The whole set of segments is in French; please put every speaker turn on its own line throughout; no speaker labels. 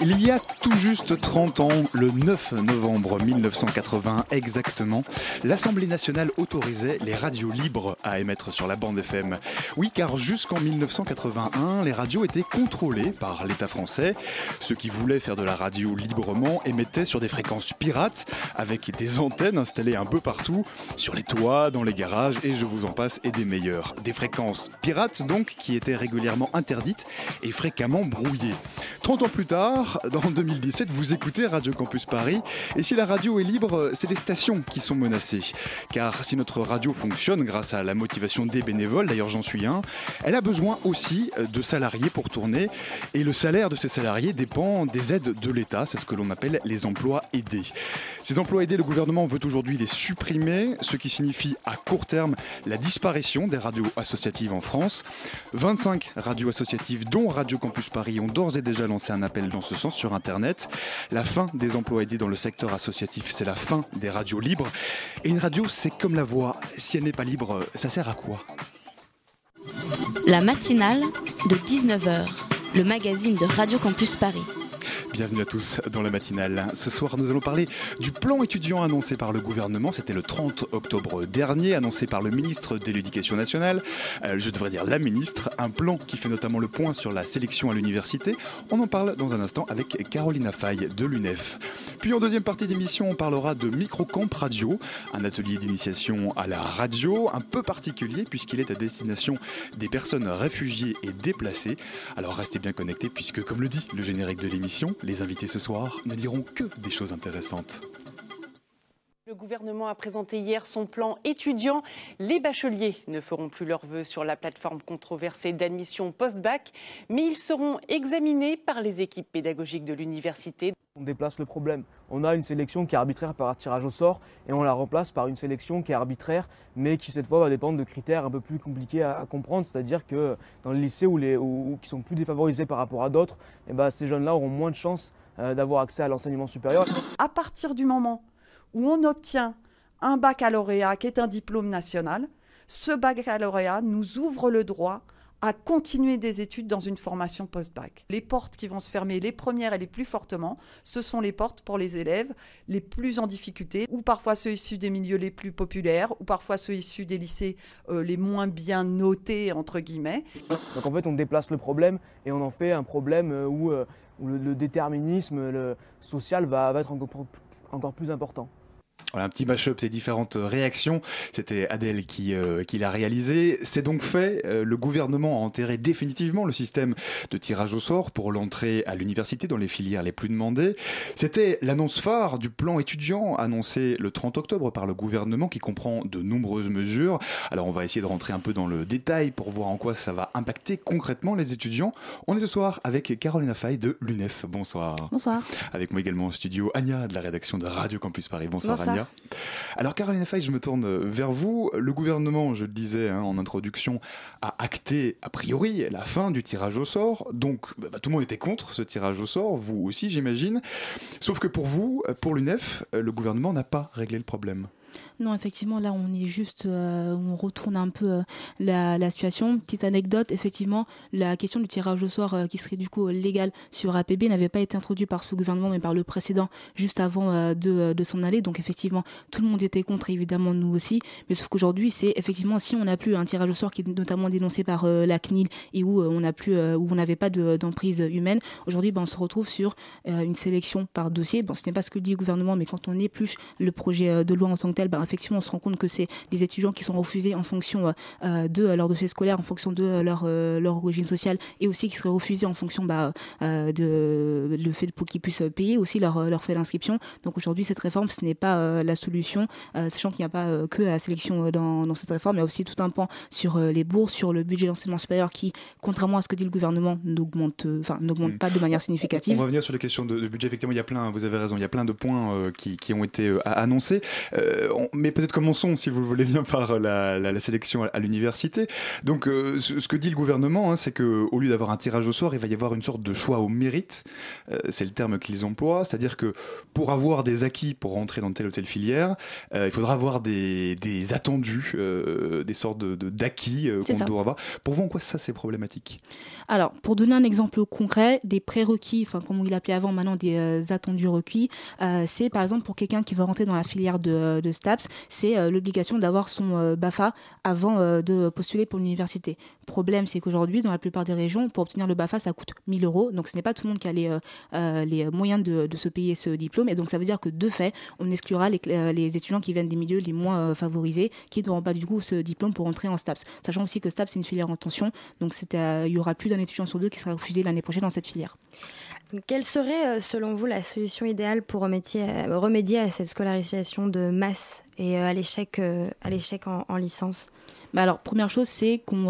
Il y a tout juste 30 ans, le 9 novembre 1980 exactement, l'Assemblée nationale autorisait les radios libres à émettre sur la bande FM. Oui, car jusqu'en 1981, les radios étaient contrôlées par l'État français. Ceux qui voulaient faire de la radio librement émettaient sur des fréquences pirates, avec des antennes installées un peu partout, sur les toits, dans les garages, et je vous en passe, et des meilleurs. Des fréquences pirates, donc, qui étaient régulièrement interdites et fréquemment brouillées. 30 ans plus tard, dans 2017, vous écoutez Radio Campus Paris. Et si la radio est libre, c'est les stations qui sont menacées. Car si notre radio fonctionne grâce à la motivation des bénévoles, d'ailleurs j'en suis un, elle a besoin aussi de salariés pour tourner. Et le salaire de ces salariés dépend des aides de l'État. C'est ce que l'on appelle les emplois aidés. Ces emplois aidés, le gouvernement veut aujourd'hui les supprimer, ce qui signifie à court terme la disparition des radios associatives en France. 25 radios associatives, dont Radio Campus Paris, ont d'ores et déjà lancé un appel dans ce sens sur Internet. La fin des emplois aidés dans le secteur associatif, c'est la fin des radios libres. Et une radio, c'est comme la voix. Si elle n'est pas libre, ça sert à quoi?
La matinale de 19h, le magazine de Radio Campus Paris.
Bienvenue à tous dans la matinale. Ce soir, nous allons parler du plan étudiant annoncé par le gouvernement. C'était le 30 octobre dernier, annoncé par le ministre de l'Éducation nationale. Euh, je devrais dire la ministre. Un plan qui fait notamment le point sur la sélection à l'université. On en parle dans un instant avec Carolina Faye de l'UNEF. Puis en deuxième partie d'émission, on parlera de Microcamp Radio, un atelier d'initiation à la radio un peu particulier puisqu'il est à destination des personnes réfugiées et déplacées. Alors restez bien connectés puisque, comme le dit le générique de l'émission, les invités ce soir ne diront que des choses intéressantes.
Le gouvernement a présenté hier son plan étudiant. Les bacheliers ne feront plus leurs vœux sur la plateforme controversée d'admission post-bac, mais ils seront examinés par les équipes pédagogiques de l'université.
On déplace le problème. On a une sélection qui est arbitraire par tirage au sort et on la remplace par une sélection qui est arbitraire mais qui cette fois va dépendre de critères un peu plus compliqués à, à comprendre. C'est-à-dire que dans les lycées où les, où- où- qui sont plus défavorisés par rapport à d'autres, eh ben, ces jeunes-là auront moins de chances euh, d'avoir accès à l'enseignement supérieur.
à partir du moment où on obtient un baccalauréat qui est un diplôme national, ce baccalauréat nous ouvre le droit à continuer des études dans une formation post-bac. Les portes qui vont se fermer, les premières et les plus fortement, ce sont les portes pour les élèves les plus en difficulté, ou parfois ceux issus des milieux les plus populaires, ou parfois ceux issus des lycées euh, les moins bien notés, entre guillemets.
Donc en fait on déplace le problème et on en fait un problème euh, où, euh, où le, déterminisme social va, être encore plus important.
Voilà, un petit mash-up des différentes réactions. C'était Adèle qui, euh, qui l'a réalisé. C'est donc fait. Euh, le gouvernement a enterré définitivement le système de tirage au sort pour l'entrée à l'université dans les filières les plus demandées. C'était l'annonce phare du plan étudiant annoncé le 30 octobre par le gouvernement qui comprend de nombreuses mesures. Alors on va essayer de rentrer un peu dans le détail pour voir en quoi ça va impacter concrètement les étudiants. On est ce soir avec Carolina Faye de l'UNEF. Bonsoir.
Bonsoir.
Avec moi également au studio Anya de la rédaction de Radio Campus Paris. Bonsoir,
Bonsoir.
Alors Caroline Fay, je me tourne vers vous. Le gouvernement, je le disais hein, en introduction, a acté a priori la fin du tirage au sort. Donc bah, tout le monde était contre ce tirage au sort, vous aussi j'imagine. Sauf que pour vous, pour l'UNEF, le gouvernement n'a pas réglé le problème.
Non, effectivement, là, on est juste, euh, on retourne un peu euh, la, situation. Petite anecdote, effectivement, la question du tirage au sort euh, qui serait du coup légal sur APB n'avait pas été introduite par ce gouvernement, mais par le précédent, juste avant de, de s'en aller. Donc, effectivement, tout le monde était contre, évidemment, nous aussi. Mais sauf qu'aujourd'hui, c'est effectivement, si on n'a plus un tirage au sort qui est notamment dénoncé par la CNIL et où on n'a plus, où on n'avait pas de- d'emprise humaine, aujourd'hui, ben, on se retrouve sur une sélection par dossier. Bon, ce n'est pas ce que dit le gouvernement, mais quand on épluche le projet de loi en tant que tel, ben, effectivement, on se rend compte que c'est des étudiants qui sont refusés en fonction de leur dossier scolaire, en fonction de leur, leur origine sociale, et aussi qui seraient refusés en fonction bah, de le fait pour qu'ils puissent payer aussi leur, leur frais d'inscription. Donc aujourd'hui, cette réforme, ce n'est pas la solution, sachant qu'il n'y a pas que la sélection dans, dans, cette réforme, il y a aussi tout un pan sur les bourses, sur le budget d'enseignement supérieur qui, contrairement à ce que dit le gouvernement, n'augmente, enfin, n'augmente mm. pas de manière significative.
On va revenir sur les questions de, budget. Effectivement, il y a plein, vous avez raison, il y a plein de points qui, qui, ont été annoncés. Mais peut-être commençons, si vous le voulez bien, par la, la, sélection à, l'université. Donc, ce, ce, que dit le gouvernement, hein, c'est qu'au lieu d'avoir un tirage au sort, il va y avoir une sorte de choix au mérite. c'est le terme qu'ils emploient. C'est-à-dire que pour avoir des acquis pour rentrer dans telle ou telle filière, il faudra avoir des, des attendus, des sortes d'acquis de, d'acquis qu'on doit avoir. Pour vous, en quoi ça c'est problématique?
Alors, pour donner un exemple concret, des prérequis, enfin comme il appelait avant maintenant des euh, attendus requis, euh, c'est par exemple pour quelqu'un qui veut rentrer dans la filière de, euh, de STAPS, c'est l'obligation d'avoir son BAFA avant de postuler pour l'université. Problème, c'est qu'aujourd'hui, dans la plupart des régions, pour obtenir le BAFA, ça coûte 1000 euros. Donc ce n'est pas tout le monde qui a les, moyens de, se payer ce diplôme. Et donc ça veut dire que de fait, on exclura les, les étudiants qui viennent des milieux les moins favorisés, qui n'auront pas du coup ce diplôme pour entrer en STAPS. Sachant aussi que STAPS, c'est une filière en tension. Donc il y aura plus d'un étudiant sur deux qui sera refusé l'année prochaine dans cette filière.
Quelle serait, euh, selon vous, la solution idéale pour remédier, à euh, cette scolarisation de masse et euh, à l'échec en, en, licence?
Bah alors, première chose, c'est qu'on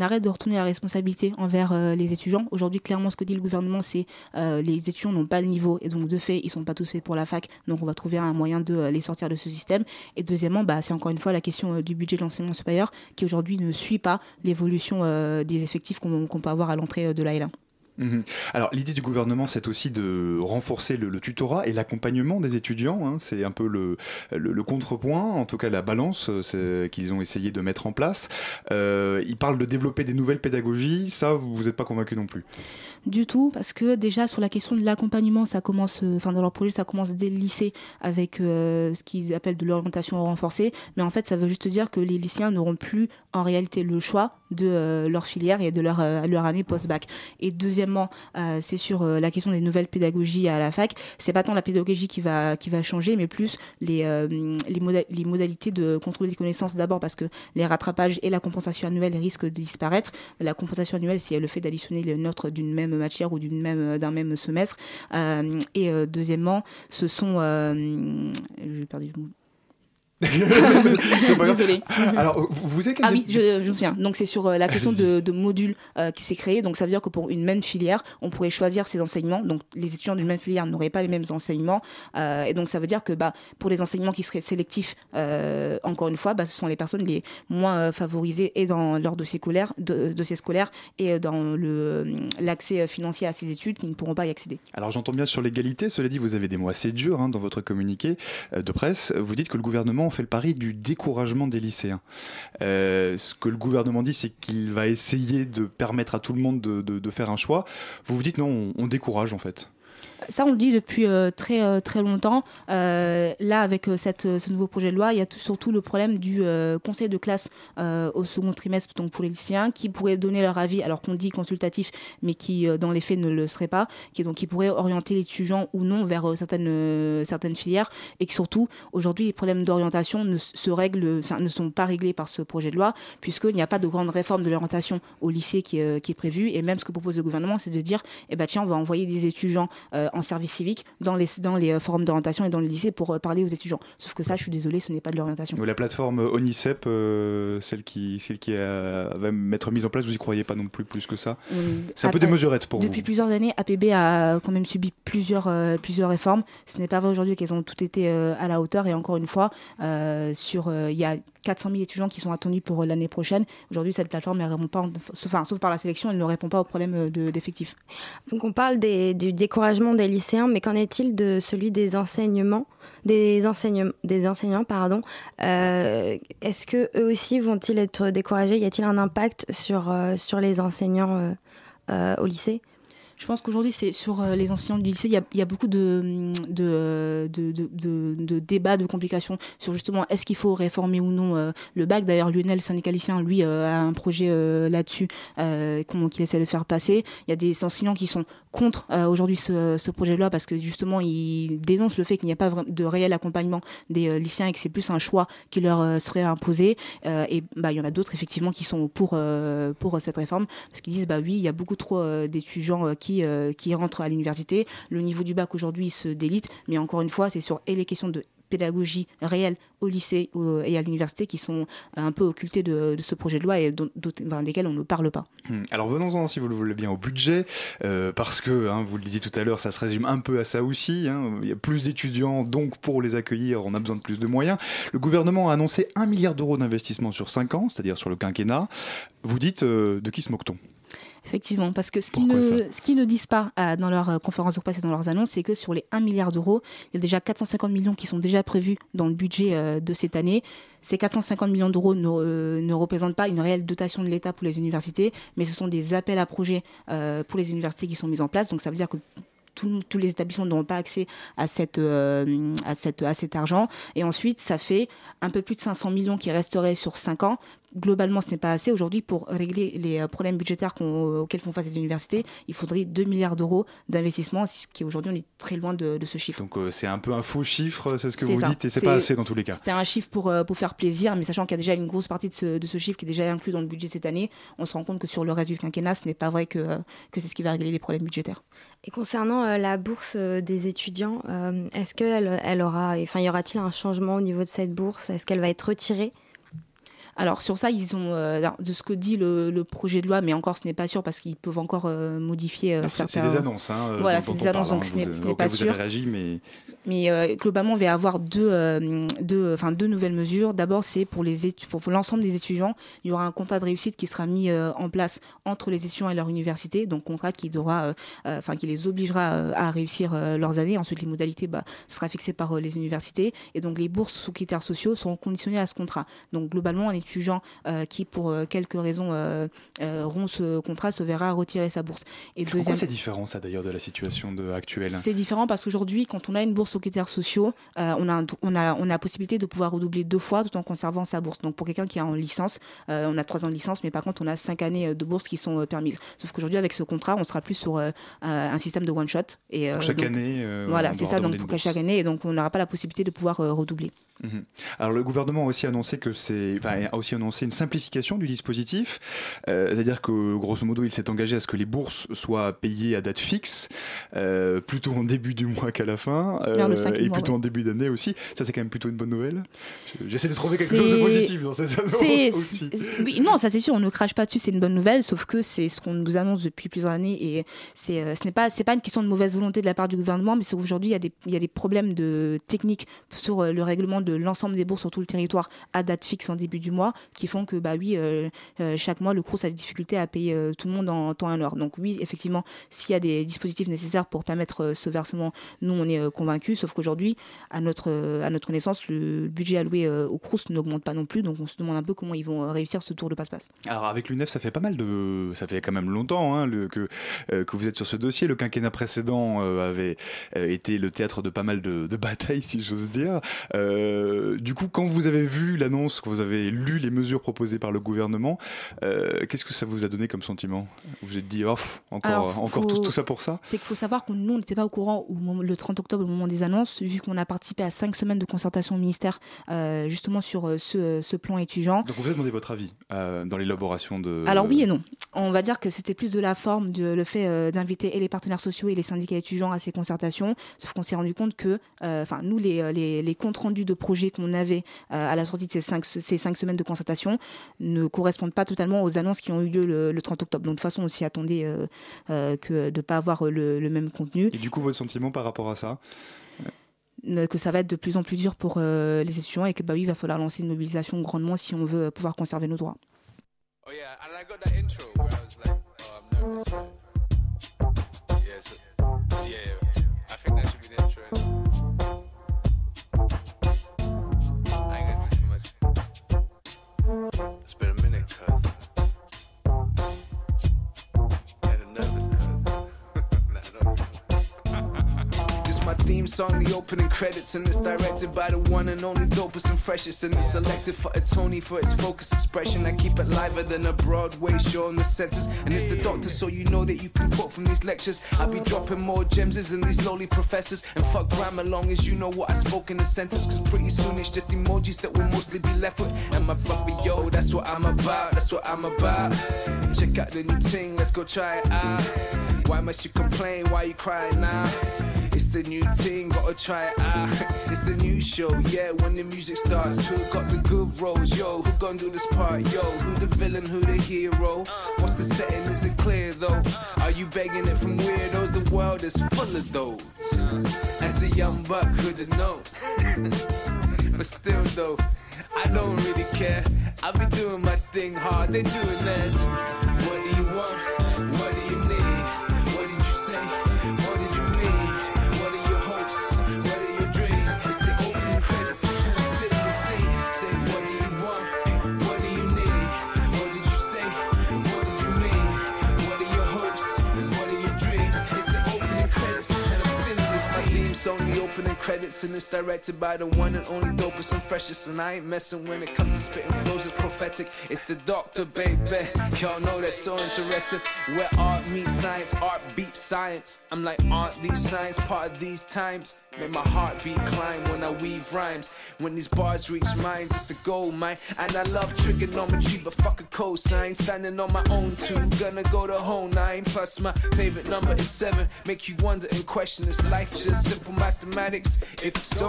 arrête de retourner la responsabilité envers les étudiants. Aujourd'hui, clairement, ce que dit le gouvernement, c'est les étudiants n'ont pas le niveau et donc de fait, ils ne sont pas tous faits pour la fac. Donc, on va trouver un moyen de les sortir de ce système. Et deuxièmement, bah, c'est encore une fois la question du budget de l'enseignement supérieur qui aujourd'hui ne suit pas l'évolution des effectifs qu'on peut avoir à l'entrée de l'AL1.
Mhm. Alors l'idée du gouvernement, c'est aussi de renforcer le, tutorat et l'accompagnement des étudiants. Hein. C'est un peu le, contrepoint, en tout cas la balance euh, qu'ils ont essayé de mettre en place. Euh, ils parlent de développer des nouvelles pédagogies. Ça, vous n'êtes pas convaincu non plus
Du tout, parce que déjà sur la question de l'accompagnement, ça commence, euh, enfin dans leur projet, ça commence dès le lycée avec ce qu'ils appellent de l'orientation renforcée. Mais en fait, ça veut juste dire que les lycéens n'auront plus en réalité le choix de leur filière et de leur, leur année post-bac. Et deuxième Deuxièmement, euh, c'est sur euh, la question des nouvelles pédagogies à la fac. C'est pas tant la pédagogie qui va, qui va changer, mais plus les, euh, les, modalités de contrôle des connaissances d'abord parce que les rattrapages et la compensation annuelle risquent de disparaître. La compensation annuelle, c'est le fait d'additionner les notes d'une même matière ou d'une même, d'un même semestre. et deuxièmement, ce sont... j'ai perdu le mot
Désolé. Alors, vous, êtes
Ah oui, je, je me souviens. Donc, c'est sur euh, la question de, de modules euh, qui s'est créé. Donc, ça veut dire que pour une même filière, on pourrait choisir ses enseignements. Donc, les étudiants d'une même filière n'auraient pas les mêmes enseignements. Euh, et donc, ça veut dire que bah, pour les enseignements qui seraient sélectifs, encore une fois, bah, ce sont les personnes les moins favorisées et dans leur dossier scolaire, de, dossier scolaire et dans l'accès financier à ces études qui ne pourront pas y accéder.
Alors, j'entends bien sur l'égalité. Cela dit, vous avez des mots assez durs hein, dans votre communiqué de presse. Vous dites que le gouvernement fait le pari du découragement des lycéens. Euh, ce que le gouvernement dit, c'est qu'il va essayer de permettre à tout le monde de, de, faire un choix. Vous vous dites non, on décourage en fait.
Ça, on le dit depuis euh, très, euh, très longtemps. Euh, là, avec ce nouveau projet de loi, il y a tout, surtout le problème du conseil de classe au second trimestre donc pour les lycéens qui pourraient donner leur avis, alors qu'on dit consultatif, mais qui, dans les faits, ne le serait pas, qui, donc, qui pourrait orienter l'étudiant ou non vers certaines, certaines filières et que surtout, aujourd'hui, les problèmes d'orientation ne, se règlent, ne sont pas réglés par ce projet de loi, puisqu'il n'y a pas de grande réforme de l'orientation au lycée qui, qui est prévue. Et même ce que propose le gouvernement, c'est de dire, eh ben, tiens, on va envoyer des étudiants en service civique dans les, dans les euh, forums d'orientation et dans les lycées pour euh, parler aux étudiants. Sauf que ça, je suis désolée, ce n'est pas de l'orientation.
La plateforme ONICEP, euh, celle qui, celle qui va être mise en place, vous y croyez pas non plus plus que ça C'est un peu des mesurettes pour
depuis
vous.
Depuis plusieurs années, APB a quand même subi plusieurs, plusieurs réformes. Ce n'est pas vrai aujourd'hui qu'elles ont toutes été à la hauteur. Et encore une fois, sur il y a 400 000 étudiants qui sont attendus pour l'année prochaine. Aujourd'hui, cette plateforme, elle répond pas, enfin, sauf par la sélection, elle ne répond pas au problème d'effectifs.
Donc on parle des, du découragement des lycéens, mais qu'en est-il de celui des enseignements, des enseignants, pardon euh, Est-ce que eux aussi vont-ils être découragés? Y a-t-il un impact sur, euh, sur les enseignants euh, au lycée?
Je pense qu'aujourd'hui, c'est sur les enseignants du lycée, il y a, il y a beaucoup de, de, de, de, de débats, de complications sur justement est-ce qu'il faut réformer ou non le bac. D'ailleurs, Lionel, syndicaliste, lui, a un projet là-dessus qu'il essaie de faire passer. Il y a des enseignants qui sont contre aujourd'hui ce, ce projet-là parce que justement, ils dénoncent le fait qu'il n'y a pas de réel accompagnement des lycéens et que c'est plus un choix qui leur serait imposé. et bah, il y en a d'autres, effectivement, qui sont pour, pour cette réforme parce qu'ils disent, bah oui, il y a beaucoup trop d'étudiants qui, qui rentrent à l'université. Le niveau du bac aujourd'hui se délite, mais encore une fois, c'est sur et les questions de pédagogie réelle au lycée et à l'université qui sont un peu occultés de, ce projet de loi et dont, desquels on ne parle pas.
Hmm. Alors venons-en, si vous le voulez bien, au budget, euh, parce que, hein, vous le disiez tout à l'heure, ça se résume un peu à ça aussi. Hein. Il y a plus d'étudiants, donc pour les accueillir, on a besoin de plus de moyens. Le gouvernement a annoncé un milliard d'euros d'investissement sur 5 ans, c'est-à-dire sur le quinquennat. Vous dites, euh, de qui se moque-t-on?
Effectivement, parce que ce qu'ils ne, ne disent pas euh, dans leur conférence de presse et dans leurs annonces, c'est que sur les 1 milliard d'euros, il y a déjà 450 millions qui sont déjà prévus dans le budget euh, de cette année. Ces 450 millions d'euros ne, euh, ne, représentent pas une réelle dotation de l'État pour les universités, mais ce sont des appels à projets pour les universités qui sont mis en place. Donc ça veut dire que tous les établissements n'auront pas accès à, cette, à, cette, à cet argent. Et ensuite, ça fait un peu plus de 500 millions qui resteraient sur 5 ans globalement, ce n'est pas assez. Aujourd'hui, pour régler les euh, problèmes budgétaires auxquels font face les universités, il faudrait 2 milliards d'euros d'investissement, qui aujourd'hui, on est très loin de, ce chiffre.
Donc, euh, c'est un peu un faux chiffre, c'est ce que vous dites, et c'est pas assez dans tous les cas.
C'était un chiffre pour, euh, pour faire plaisir, mais sachant qu'il y a déjà une grosse partie de ce, de ce, chiffre qui est déjà inclus dans le budget cette année, on se rend compte que sur le reste du quinquennat, ce n'est pas vrai que, que c'est ce qui va régler les problèmes budgétaires.
Et concernant la bourse des étudiants, est-ce qu'elle elle aura, enfin, y aura-t-il un changement au niveau de cette bourse? Est-ce qu'elle va être retirée?
Alors sur ça, ils ont euh, de ce que dit le, projet de loi, mais encore ce n'est pas sûr parce qu'ils peuvent encore euh, modifier euh, certains.
C'est des annonces, hein,
Voilà, c'est des annonces, donc ce n'est pas sûr.
Réagi, mais
mais globalement, on va avoir deux, deux, enfin deux nouvelles mesures. D'abord, c'est pour les pour, l'ensemble des étudiants, il y aura un contrat de réussite qui sera mis en place entre les étudiants et leur université, donc contrat qui devra, enfin qui les obligera à réussir leurs années. Ensuite, les modalités, bah, sera fixé par les universités, et donc les bourses sous critères sociaux seront conditionnées à ce contrat. Donc globalement, on étudiant euh, qui, pour euh, quelques raisons, euh, rompt ce contrat se verra retirer sa bourse.
Et deuxième... Pourquoi c'est différent, ça, d'ailleurs, de la situation de, actuelle?
C'est différent parce qu'aujourd'hui, quand on a une bourse aux critères sociaux, on, a on, a, on a la possibilité de pouvoir redoubler deux fois tout en conservant sa bourse. Donc, pour quelqu'un qui est en licence, on a trois ans de licence, mais par contre, on a cinq années de bourse qui sont permises. Sauf qu'aujourd'hui, avec ce contrat, on sera plus sur un système de one-shot.
Et, chaque année
Voilà, c'est ça, donc pour chaque année, et donc on n'aura pas la possibilité de pouvoir redoubler.
Mhm. Alors le gouvernement a aussi annoncé que c'est, a aussi annoncé une simplification du dispositif, euh, c'est-à-dire que grosso modo il s'est engagé à ce que les bourses soient payées à date fixe, euh, plutôt en début du mois qu'à la fin, euh, et plutôt en début d'année aussi. Ça c'est quand même plutôt une bonne nouvelle. J'essaie de trouver quelque chose de positif dans cette annonce aussi.
Oui, non, ça c'est sûr, on ne crache pas dessus, c'est une bonne nouvelle, sauf que c'est ce qu'on nous annonce depuis plusieurs années et c'est, ce n'est pas, c'est pas une question de mauvaise volonté de la part du gouvernement, mais c'est qu'aujourd'hui il y a des, il y a des problèmes de technique sur le règlement de l'ensemble des bourses sur tout le territoire à date fixe en début du mois, qui font que bah oui, euh, euh, chaque mois le CRUS a des difficultés à payer euh, tout le monde en temps et en heure. Donc oui, effectivement, s'il y a des dispositifs nécessaires pour permettre ce versement, nous on est convaincus. Sauf qu'aujourd'hui, à notre à notre connaissance, le budget alloué au CRUS n'augmente pas non plus. Donc on se demande un peu comment ils vont réussir ce tour de passe-passe.
Alors avec l'UNEF, ça fait pas mal de, ça fait quand même longtemps hein, que que vous êtes sur ce dossier. Le quinquennat précédent avait été le théâtre de pas mal de, batailles, si j'ose dire. Du coup, quand vous avez vu l'annonce, quand vous avez lu les mesures proposées par le gouvernement, euh, qu'est-ce que ça vous a donné comme sentiment? Vous vous êtes dit, off, encore, encore tout, ça pour ça?
C'est qu'il faut savoir que nous, on n'était pas au courant au le 30 octobre, au moment des annonces, vu qu'on a participé à cinq semaines de concertation au ministère, euh, justement sur ce, plan étudiant.
Donc vous avez demandé votre avis dans l'élaboration de...
Alors oui et non. On va dire que c'était plus de la forme, de, le fait d'inviter et les partenaires sociaux et les syndicats étudiants à ces concertations, sauf qu'on s'est rendu compte que, enfin, nous, les, les, les comptes rendus de projets qu'on avait euh, à la sortie de ces cinq, ces cinq semaines de concertation ne correspondent pas totalement aux annonces qui ont eu lieu le, 30 octobre. Donc de toute façon, on s'y attendait euh, euh, que de ne pas avoir le, même contenu.
Et du coup, votre sentiment par rapport à ça?
Que ça va être de plus en plus dur pour les étudiants et que bah oui, il va falloir lancer une mobilisation grandement si on veut pouvoir conserver nos droits. Oh yeah,
theme song, the opening credits, and it's directed by the one and only dopest and freshest. And it's selected for a Tony for its focused expression. I keep it liver than a Broadway show in the senses. And it's the doctor, so you know that you can quote from these lectures. I be dropping more gems than these lowly professors. And fuck grammar long as you know what I spoke in the sentence. Cause pretty soon it's just emojis that we'll mostly be left with. And my brother, yo, that's what I'm about. That's what I'm about. Check out the new thing, let's go try it out. Why must you complain? Why you crying now? It's the new thing, gotta try it out. It's the new show, yeah, when the music starts. Who got the good roles, yo? Who gon' do this part, yo? Who the villain, who the hero? What's the setting, is it clear though? Are you begging it from weirdos? The world is full of those. As a young buck, could've known. but still though, I don't really care. I be doing my thing hard, they doing theirs. Credits, and it's directed by the one and only dopest and freshest. And I ain't messing when it comes to spitting flows, it's prophetic. It's the doctor, baby. Y'all know that's so interesting. Where art meets science, art beats science. I'm like, aren't these signs part of these times? Make my heartbeat climb when I weave rhymes. When these bars reach mine, it's a gold mine. And I love trigonometry, but fuck a cosine. Standing on my own too, gonna go the whole nine. Plus my favorite number is seven. Make you wonder and question, is life just simple mathematics? If so,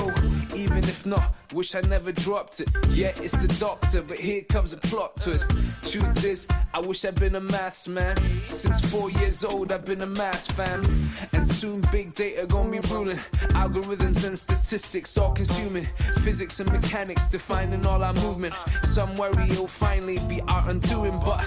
even if not, wish I never dropped it. Yeah, it's the doctor, but here comes a plot twist. Truth is, I wish I'd been a maths man. Since four years old, I've been a maths fan. And soon big data gonna be ruling. Algorithms and statistics all consuming. Physics and mechanics defining all our movement. Some worry it'll finally be our undoing, but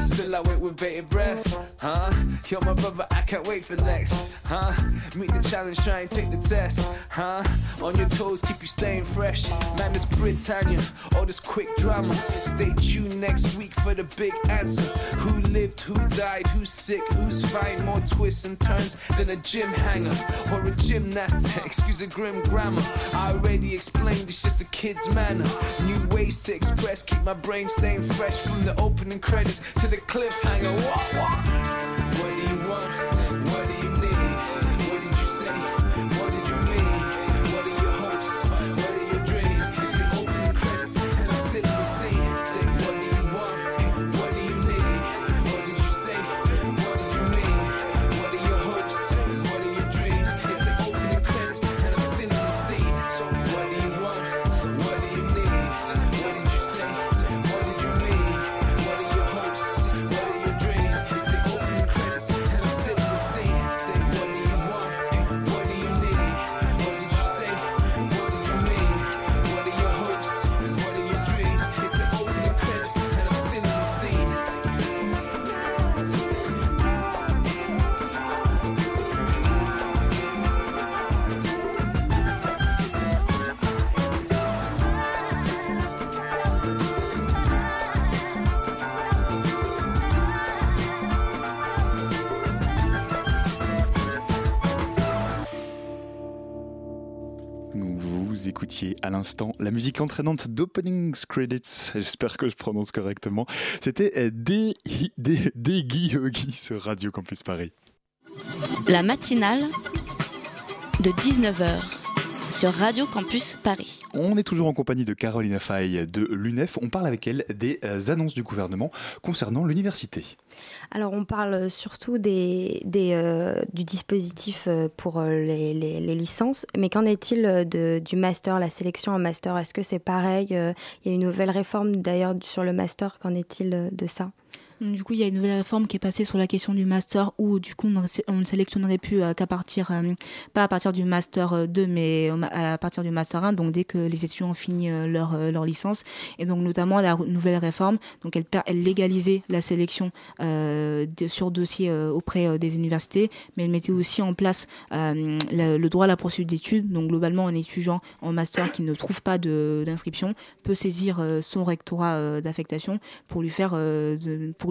still I wait with bated breath. Huh? Yo, my brother, I can't wait for next. Huh? Meet the challenge, try and take the test. Huh? On your toes, keep you staying fresh. Man, this Britannia, all this quick drama. Stay tuned next week for the big answer. Who lived, who died, who's sick, who's fine? More twists and turns than a gym hanger or a gymnast. Excuse the grim grammar. I already explained, it's just a kid's manner. New ways to express, keep my brain staying fresh from the opening credits to the cliffhanger. What, what?
À l'instant la musique entraînante d'Opening Credits. J'espère que je prononce correctement. C'était des Guy sur Radio Campus Paris.
La matinale de 19h sur Radio Campus Paris.
On est toujours en compagnie de Caroline Fay de l'UNEF. On parle avec elle des euh, annonces du gouvernement concernant l'université.
Alors, on parle surtout des, des, euh, du dispositif euh, pour les, les- les licences, mais qu'en est-il du master, la sélection en master? Est-ce que c'est pareil Il y a une nouvelle réforme d'ailleurs sur le master, qu'en est-il de ça?
Du coup, il y a une nouvelle réforme qui est passée sur la question du master où, du coup, on, ne sélectionnerait plus euh, qu'à partir, euh, pas à partir du master euh, 2, mais au ma- à partir du master 1, donc dès que les étudiants ont fini euh, leur, euh, leur licence. Et donc, notamment, la nouvelle réforme, donc elle, elle légalisait la sélection euh, sur dossier euh, auprès euh, des universités, mais elle mettait aussi en place euh, le, droit à la poursuite d'études. Donc, globalement, un étudiant en master qui ne trouve pas d'inscription peut saisir euh, son rectorat euh, d'affectation pour lui faire, euh,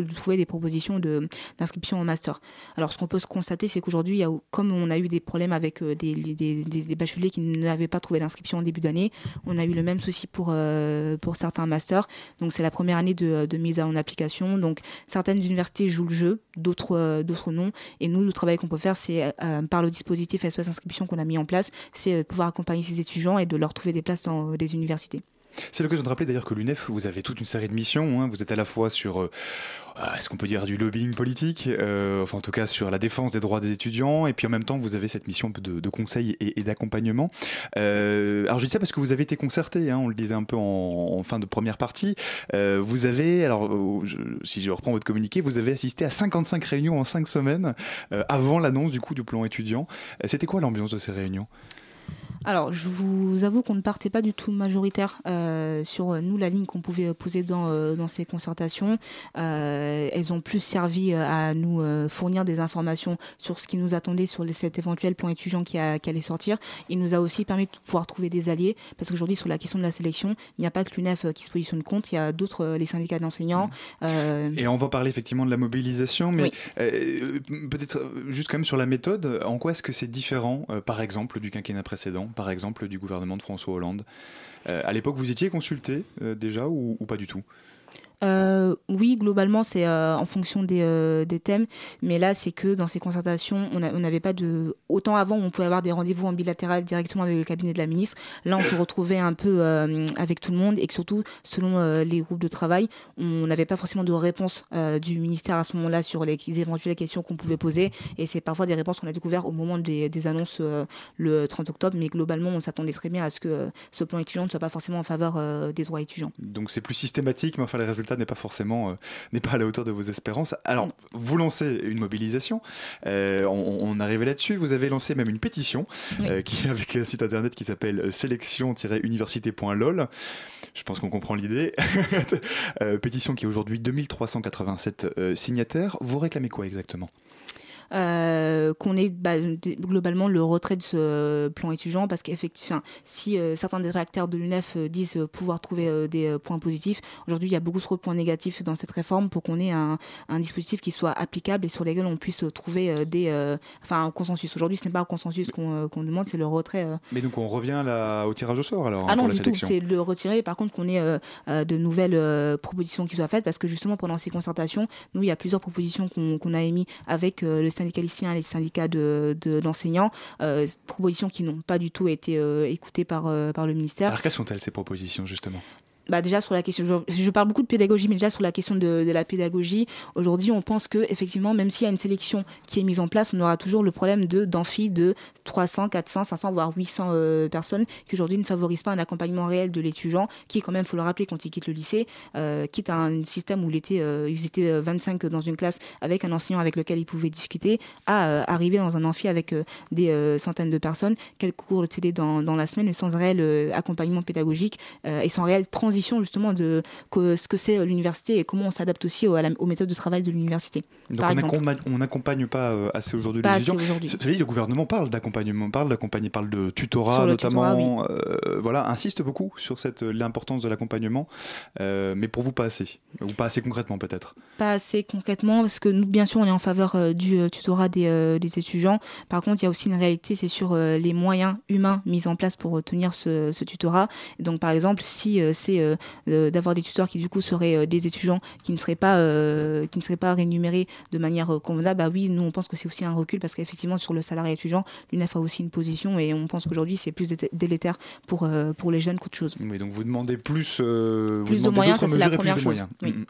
pour trouver des propositions d'inscription en master. Alors ce qu'on peut se constater, c'est qu'aujourd'hui, comme on a eu des problèmes avec des, des, des, bacheliers qui n'avaient pas trouvé d'inscription en début d'année, on a eu le même souci pour, pour certains masters. Donc c'est la première année de, de mise en application. Donc certaines universités jouent le jeu, d'autres d'autres non. Et nous, le travail qu'on peut faire, c'est par le dispositif SOS inscription qu'on a mis en place, c'est pouvoir accompagner ces étudiants et de leur trouver des places dans des universités.
C'est l'occasion de rappeler d'ailleurs que l'UNEF, vous avez toute une série de missions. Hein. Vous êtes à la fois sur, euh, euh, est-ce qu'on peut dire du lobbying politique, euh, enfin en tout cas sur la défense des droits des étudiants, et puis en même temps vous avez cette mission de, conseil et, d'accompagnement. alors je dis ça parce que vous avez été concerté, hein, on le disait un peu en, fin de première partie. vous avez, alors si je reprends votre communiqué, vous avez assisté à 55 réunions en 5 semaines avant l'annonce du coup du plan étudiant. C'était quoi l'ambiance de ces réunions?
Alors, je vous avoue qu'on ne partait pas du tout majoritaire euh, sur euh, nous la ligne qu'on pouvait poser dans, euh, dans ces concertations. elles ont plus servi à nous fournir des informations sur ce qui nous attendait sur cet éventuel plan étudiant qui, a, qui allait sortir. Il nous a aussi permis de pouvoir trouver des alliés parce qu'aujourd'hui sur la question de la sélection, il n'y a pas que l'UNEF qui se positionne contre, il y a d'autres, les syndicats d'enseignants.
Et on va parler effectivement de la mobilisation, mais peut-être juste quand même sur la méthode. En quoi est-ce que c'est différent, par exemple, du quinquennat précédent? Par exemple, du gouvernement de François Hollande. Euh, à l'époque, vous étiez consulté euh, déjà ou, pas du tout?
Euh, oui, globalement, c'est euh, en fonction des, euh, des, thèmes. Mais là, c'est que dans ces concertations, on n'avait pas de. Autant avant, on pouvait avoir des rendez-vous en bilatéral directement avec le cabinet de la ministre. Là, on se retrouvait un peu avec tout le monde et que surtout, selon les groupes de travail, on n'avait pas forcément de réponse du ministère à ce moment-là sur les, éventuelles questions qu'on pouvait poser. Et c'est parfois des réponses qu'on a découvertes au moment des, des annonces le 30 octobre. Mais globalement, on s'attendait très bien à ce que ce plan étudiant ne soit pas forcément en faveur des droits étudiants.
Donc c'est plus systématique, mais enfin les résultats n'est pas forcément euh, n'est pas à la hauteur de vos espérances. Alors, vous lancez une mobilisation, euh, on, arrive là-dessus. Vous avez lancé même une pétition euh, qui avec un site internet qui s'appelle sélection-université.lol. Je pense qu'on comprend l'idée. pétition qui est aujourd'hui 2387 signataires. Vous réclamez quoi exactement?
Euh, qu'on ait bah, globalement le retrait de ce plan étudiant parce qu'effectivement, si euh, certains des réacteurs de l'UNEF euh, disent pouvoir trouver des points positifs, aujourd'hui il y a beaucoup trop de points négatifs dans cette réforme pour qu'on ait un, un, dispositif qui soit applicable et sur lequel on puisse trouver des, enfin un consensus. Aujourd'hui, ce n'est pas un consensus qu'on demande, c'est le retrait.
Mais donc on revient là au tirage au sort alors
Ah
non,
du tout, c'est le retirer. Par contre, qu'on ait de nouvelles propositions qui soient faites parce que justement pendant ces concertations, nous il y a plusieurs propositions qu'on a émises avec le syndicaliciens et les syndicats d'enseignants, de, euh, propositions qui n'ont pas du tout été euh, écoutées par, euh, par le ministère.
Alors quelles sont-elles ces propositions justement?
Bah déjà sur la question, je, parle beaucoup de pédagogie, mais déjà sur la question de, de la pédagogie, aujourd'hui on pense que effectivement, même s'il y a une sélection qui est mise en place, on aura toujours le problème de d'amphi de 300, 400, 500 voire 800 euh, personnes qui aujourd'hui ne favorisent pas un accompagnement réel de l'étudiant, qui quand même, faut le rappeler, quand il quitte le lycée, euh, quitte un système où il était, euh, ils étaient 25 dans une classe avec un enseignant avec lequel ils pouvaient discuter, à arriver dans un amphi avec des centaines de personnes, quelques cours de télé dans, dans la semaine, sans réel accompagnement pédagogique et sans réelle transition justement de ce que c'est euh, l'université et comment on s'adapte aussi aux, méthodes de travail de l'université.
Donc on n'accompagne pas euh, assez aujourd'hui les étudiants. le gouvernement parle d'accompagnement, parle d'accompagner, parle de tutorat notamment. Euh, voilà, insiste beaucoup sur cette l'importance de l'accompagnement, mais pour vous pas assez, ou pas assez concrètement peut-être.
Pas assez concrètement parce que nous, bien sûr, on est en faveur du tutorat des, des, étudiants. Par contre, il y a aussi une réalité, c'est sur les moyens humains mis en place pour tenir ce, ce tutorat. Donc, par exemple, si c'est euh, d'avoir des tuteurs qui du coup seraient euh, des étudiants qui ne seraient pas euh, qui ne seraient pas rémunérés de manière convenable, bah oui, nous on pense que c'est aussi un recul parce qu'effectivement sur le salarié étudiant, l'UNEF a aussi une position et on pense qu'aujourd'hui c'est plus délétère pour pour les jeunes qu'autre chose.
Oui, donc vous demandez plus,
plus de moyens, c'est la première chose.
Mm, mm.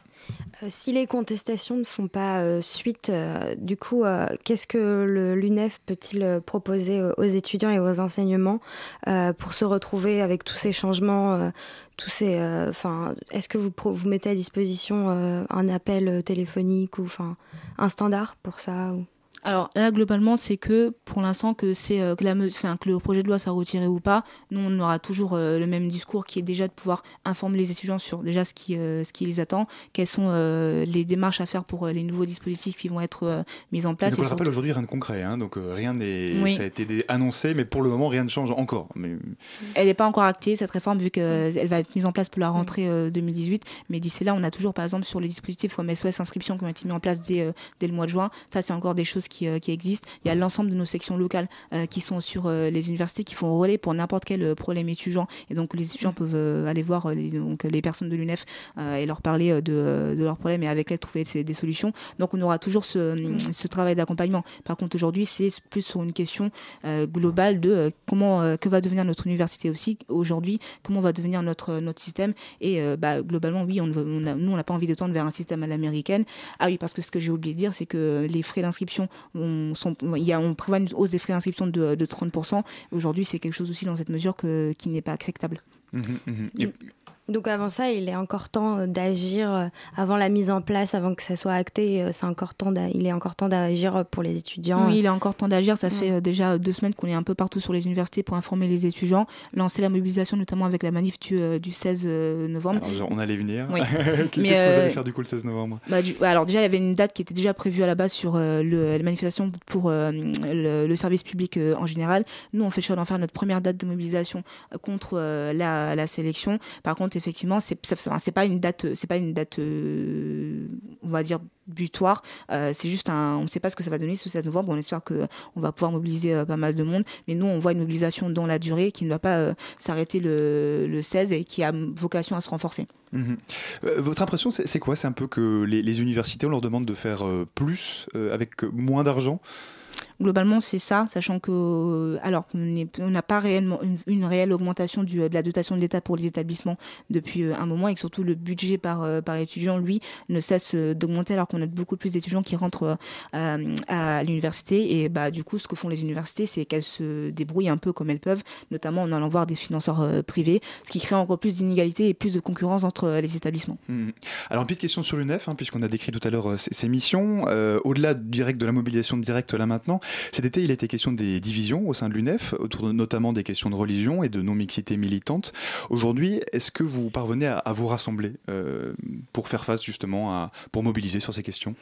si les contestations ne font pas suite, du coup, qu'est-ce que l'UNEF peut-il proposer aux étudiants et aux enseignements pour se retrouver avec tous ces changements tous ces, euh, enfin, est-ce que vous vous mettez à disposition euh, un appel téléphonique ou enfin un standard pour ça ou...
alors là, globalement, c'est que pour l'instant que c'est euh, que, la, enfin, que le projet de loi soit retiré ou pas, nous on aura toujours euh, le même discours qui est déjà de pouvoir informer les étudiants sur déjà ce qui euh, ce qui les attend, quelles sont les démarches à faire pour les nouveaux dispositifs qui vont être mis en place.
Donc, on le rappelle aujourd'hui rien de concret, hein, donc rien n'est ça a été annoncé, mais pour le moment rien ne change encore. Mais...
Elle n'est pas encore actée cette réforme vu qu'elle va être mise en place pour la rentrée 2018, mais d'ici là on a toujours par exemple sur les dispositifs comme SOS inscription qui ont été mis en place dès, dès le mois de juin, ça c'est encore des choses qui, qui existent. Il y a l'ensemble de nos sections locales qui sont sur euh, les universités qui font relais pour n'importe quel euh, problème étudiant. Et donc les étudiants peuvent euh, aller voir les, donc, les personnes de l'UNEF et leur parler de, de, leurs problèmes et avec elles trouver des solutions. Donc on aura toujours ce, ce travail d'accompagnement. Par contre aujourd'hui c'est plus sur une question globale de comment que va devenir notre université aussi aujourd'hui, comment va devenir notre notre système et bah, globalement oui on, on a, nous on n'a pas envie de tendre vers un système à l'américaine. Ah oui parce que ce que j'ai oublié de dire c'est que les frais d'inscription on, y a, on prévoit une hausse des frais d'inscription de, de 30%. Aujourd'hui, c'est quelque chose aussi dans cette mesure que, qui n'est pas acceptable. Mmh,
mmh, mmh. Donc avant ça, il est encore temps euh, d'agir euh, avant la mise en place, avant que ça soit acté. Euh, c'est encore temps. Il est encore temps d'agir pour les étudiants.
Oui, il est encore temps d'agir. Ça fait déjà deux semaines qu'on est un peu partout sur les universités pour informer les étudiants, lancer la mobilisation, notamment avec la manif du, du 16 novembre.
Alors, on allait venir. Qu'est-ce que vous allez faire du coup le 16 novembre?
bah, Alors déjà, il y avait une date qui était déjà prévue à la base sur le, la manifestation pour le, service public en général. Nous, on fait le choix d'en faire notre première date de mobilisation contre la, la sélection. Par contre, effectivement, c'est c'est pas une date, c'est pas une date, euh, on va dire butoir. Euh, c'est juste un, on ne sait pas ce que ça va donner ce 16 novembre. On espère que on va pouvoir mobiliser euh, pas mal de monde, mais nous on voit une mobilisation dans la durée qui ne va pas s'arrêter le, le, 16 et qui a vocation à se renforcer.
Mhm. votre impression, c'est quoi? C'est un peu que les, universités, on leur demande de faire plus avec moins d'argent?
Globalement, c'est ça, sachant que, alors qu'on n'a pas réellement une, réelle augmentation de la dotation de l'État pour les établissements depuis euh, un moment et que surtout le budget par, euh, étudiant, lui, ne cesse euh, d'augmenter alors qu'on a beaucoup plus d'étudiants qui rentrent à l'université. Et bah, du coup, ce que font les universités, c'est qu'elles se débrouillent un peu comme elles peuvent, notamment en allant voir des financeurs privés, ce qui crée encore plus d'inégalités et plus de concurrence entre les établissements.
Mmh. Alors, une petite question sur l'UNEF, hein, puisqu'on a décrit tout à l'heure ces, missions. Au-delà direct de la mobilisation directe là maintenant, cet été, il été question des divisions au sein de l'UNEF, notamment des questions de religion et de non-mixité militante. Aujourd'hui, est-ce que vous parvenez à, vous rassembler euh, pour faire face justement à, pour mobiliser sur ces questions?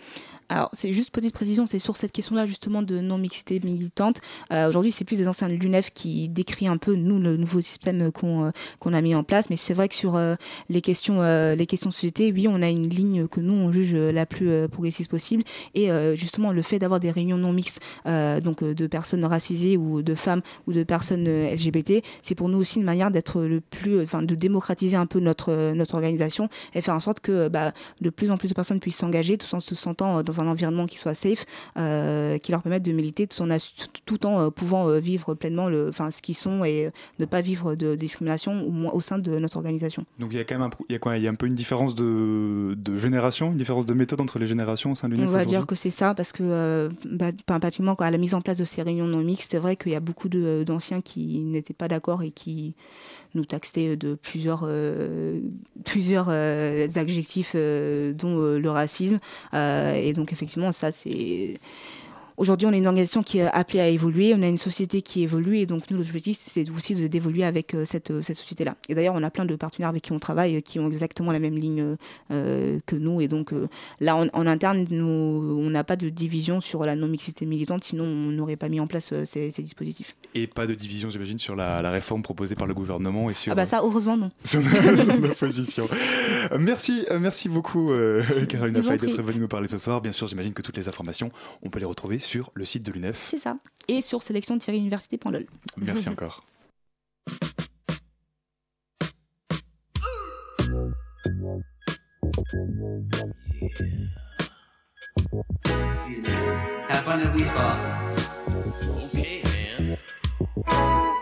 Alors, c'est juste petite précision, c'est sur cette question-là justement de non-mixité militante. Euh, aujourd'hui, c'est plus des anciens de l'UNEF qui décrit un peu, nous, le nouveau système qu'on euh, qu'on a mis en place. Mais c'est vrai que sur euh, les, questions, les questions de société, oui, on a une ligne que nous, on juge la plus progressiste possible. Et justement, le fait d'avoir des réunions non mixtes, donc de personnes racisées ou de femmes ou de personnes LGBT, c'est pour nous aussi une manière d'être le plus, enfin, de démocratiser un peu notre, notre organisation et faire en sorte que bah, de plus en plus de personnes puissent s'engager tout en se sentant dans un environnement qui soit safe, euh, qui leur permette de militer tout en, tout en euh, pouvant euh, vivre pleinement le, enfin, ce qu'ils sont et ne pas vivre de discrimination au, au sein de notre organisation.
Donc il y a quand même un, il y a quoi, il y a un peu une différence de, de, génération, une différence de méthode entre les générations au sein de l'UNEF
On va dire que c'est ça parce que bah, pratiquement à la mise en place de ces réunions non mixtes, c'est vrai qu'il y a beaucoup d'anciens qui n'étaient pas d'accord et qui nous taxer de plusieurs, euh, plusieurs euh, adjectifs, euh, dont le racisme. et donc, effectivement, ça, c'est Aujourd'hui, on est une organisation qui est appelée à évoluer, on a une société qui évolue et donc nous, l'objectif, c'est aussi d'évoluer avec euh, cette, euh, cette société-là. Et d'ailleurs, on a plein de partenaires avec qui on travaille euh, qui ont exactement la même ligne que nous. Et donc là, en, interne, nous, on n'a pas de division sur la non-mixité militante, sinon on n'aurait pas mis en place ces, dispositifs.
Et pas de division, j'imagine, sur la, réforme proposée par le gouvernement et sur...
Ah bah ça, heureusement, non.
Sur l'opposition. merci, merci beaucoup, Caroline Fay, d'être venue nous parler ce soir. Bien sûr, j'imagine que toutes les informations, on peut les retrouver sur le site de l'UNEF.
C'est ça. Et sur sélection-université.lol.
Merci encore. Have fun at Okay, man.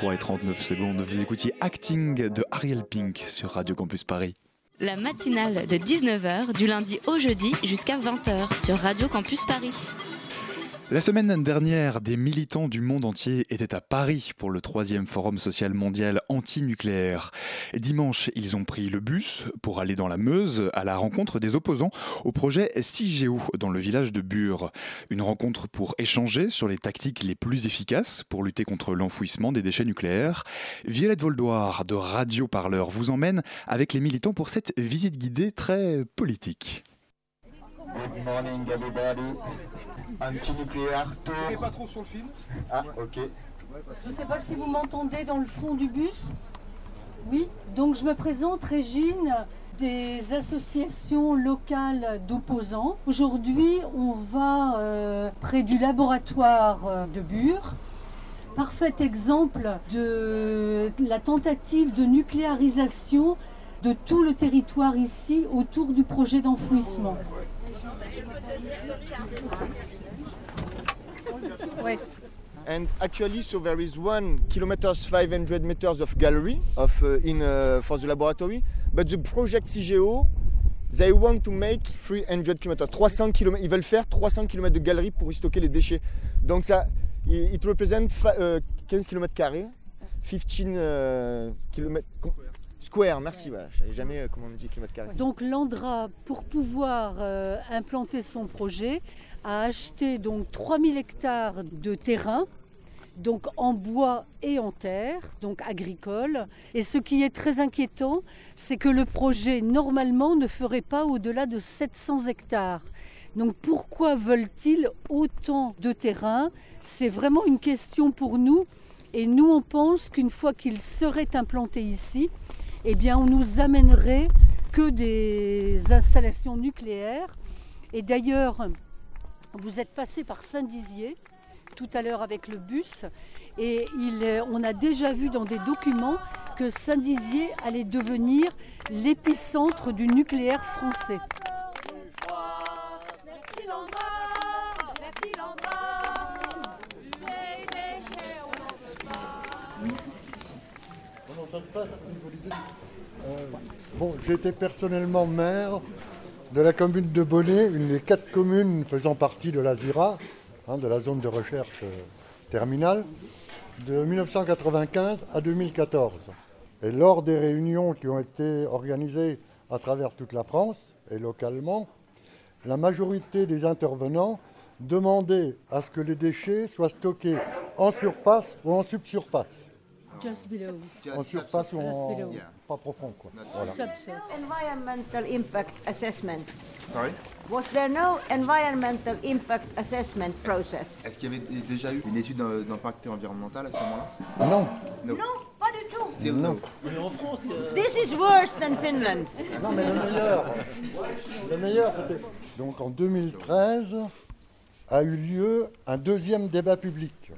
19h33 et 39 secondes, vous écoutiez Acting de Ariel Pink sur Radio Campus Paris.
La matinale de 19h du lundi au jeudi jusqu'à 20h sur Radio Campus Paris.
La semaine dernière, des militants du monde entier étaient à Paris pour le troisième forum social mondial anti-nucléaire. Dimanche, ils ont pris le bus pour aller dans la Meuse à la rencontre des opposants au projet CIGEO dans le village de Bure. Une rencontre pour échanger sur les tactiques les plus efficaces pour lutter contre l'enfouissement des déchets nucléaires. Violette Voldoir de Radio Parleur vous emmène avec les militants pour cette visite guidée très politique.
Good morning everybody. Anti-nucléaire tour. pas trop sur le film. Ah ok.
Je ne sais pas si vous m'entendez dans le fond du bus. Oui, donc je me présente Régine des associations locales d'opposants. Aujourd'hui, on va euh, près du laboratoire euh, de Bure. Parfait exemple de la tentative de nucléarisation de tout le territoire ici autour du projet d'enfouissement.
Oui. And actually, so there is one kilometers, 500 meters of gallery of uh, in uh, for the laboratory, but the project CGO, they want to make 300 km, 300 km. Ils veulent faire 300 km de galerie pour y stocker les déchets. Donc ça, it represent uh, 15 km carrés, 15 uh, km. Square, merci. je savais jamais euh, comment on dit kilomètre carré.
Donc l'Andra, pour pouvoir euh, implanter son projet, a acheté donc 3000 hectares de terrain donc en bois et en terre, donc agricole. Et ce qui est très inquiétant, c'est que le projet normalement ne ferait pas au-delà de 700 hectares. Donc pourquoi veulent-ils autant de terrain? C'est vraiment une question pour nous. Et nous, on pense qu'une fois qu'ils seraient implantés ici, eh bien, on nous amènerait que des installations nucléaires. Et d'ailleurs, vous êtes passé par Saint-Dizier tout à l'heure avec le bus et il, on a déjà vu dans des documents que Saint-Dizier allait devenir l'épicentre du nucléaire français.
Comment ça se passe au niveau des euh, Bon, été personnellement maire de la commune de Bonnet, une des quatre communes faisant partie de la ZIRA, hein, de la zone de recherche euh, terminale, de 1995 à 2014. Et lors des réunions qui ont été organisées à travers toute la France et localement, la majorité des intervenants demandaient à ce que les déchets soient stockés en surface ou en subsurface.
Just below.
En surface ou en. Pas profond. Quoi. Voilà.
Environmental impact assessment.
Sorry?
Was there no environmental impact assessment process?
Est-ce qu'il y avait déjà eu une étude d'im- d'impact environnemental à ce moment-là?
Non.
No.
Non, pas du tout.
Still no.
This is worse than Finland.
Non, mais le meilleur, le meilleur, c'était. Donc en 2013 a eu lieu un deuxième débat public.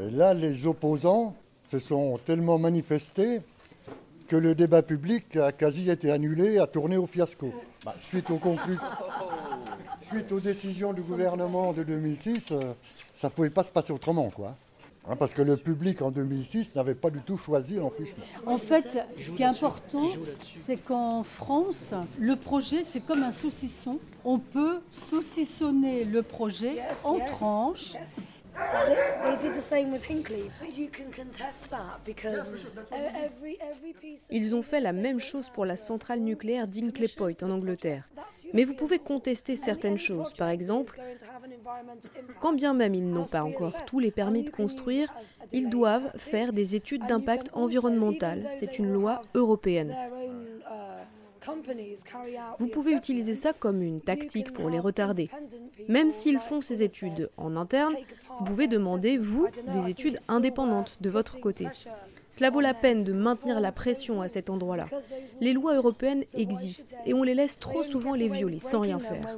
Et là, les opposants se sont tellement manifestés que le débat public a quasi été annulé, a tourné au fiasco. Bah, suite, aux conclu- suite aux décisions du gouvernement de 2006, euh, ça ne pouvait pas se passer autrement, quoi. Hein, parce que le public en 2006 n'avait pas du tout choisi l'enfouissement.
En fait, ce qui est important, c'est qu'en France, le projet, c'est comme un saucisson. On peut saucissonner le projet en tranches.
Did the same with Hinkley. You can contest that because every every piece.
Ils ont fait la même chose pour la centrale nucléaire d'Hinkley Point en Angleterre. Mais vous pouvez contester certaines choses. Par exemple, quand bien même ils n'ont pas encore tous les permis de construire, ils doivent faire des études d'impact environnemental. C'est une loi européenne. Vous pouvez utiliser ça comme une tactique pour les retarder. Même s'ils font ces études en interne, vous pouvez demander, vous, des études indépendantes de votre côté. Cela vaut la peine de maintenir la pression à cet endroit-là. Les lois européennes existent et on les laisse trop souvent les violer sans rien faire.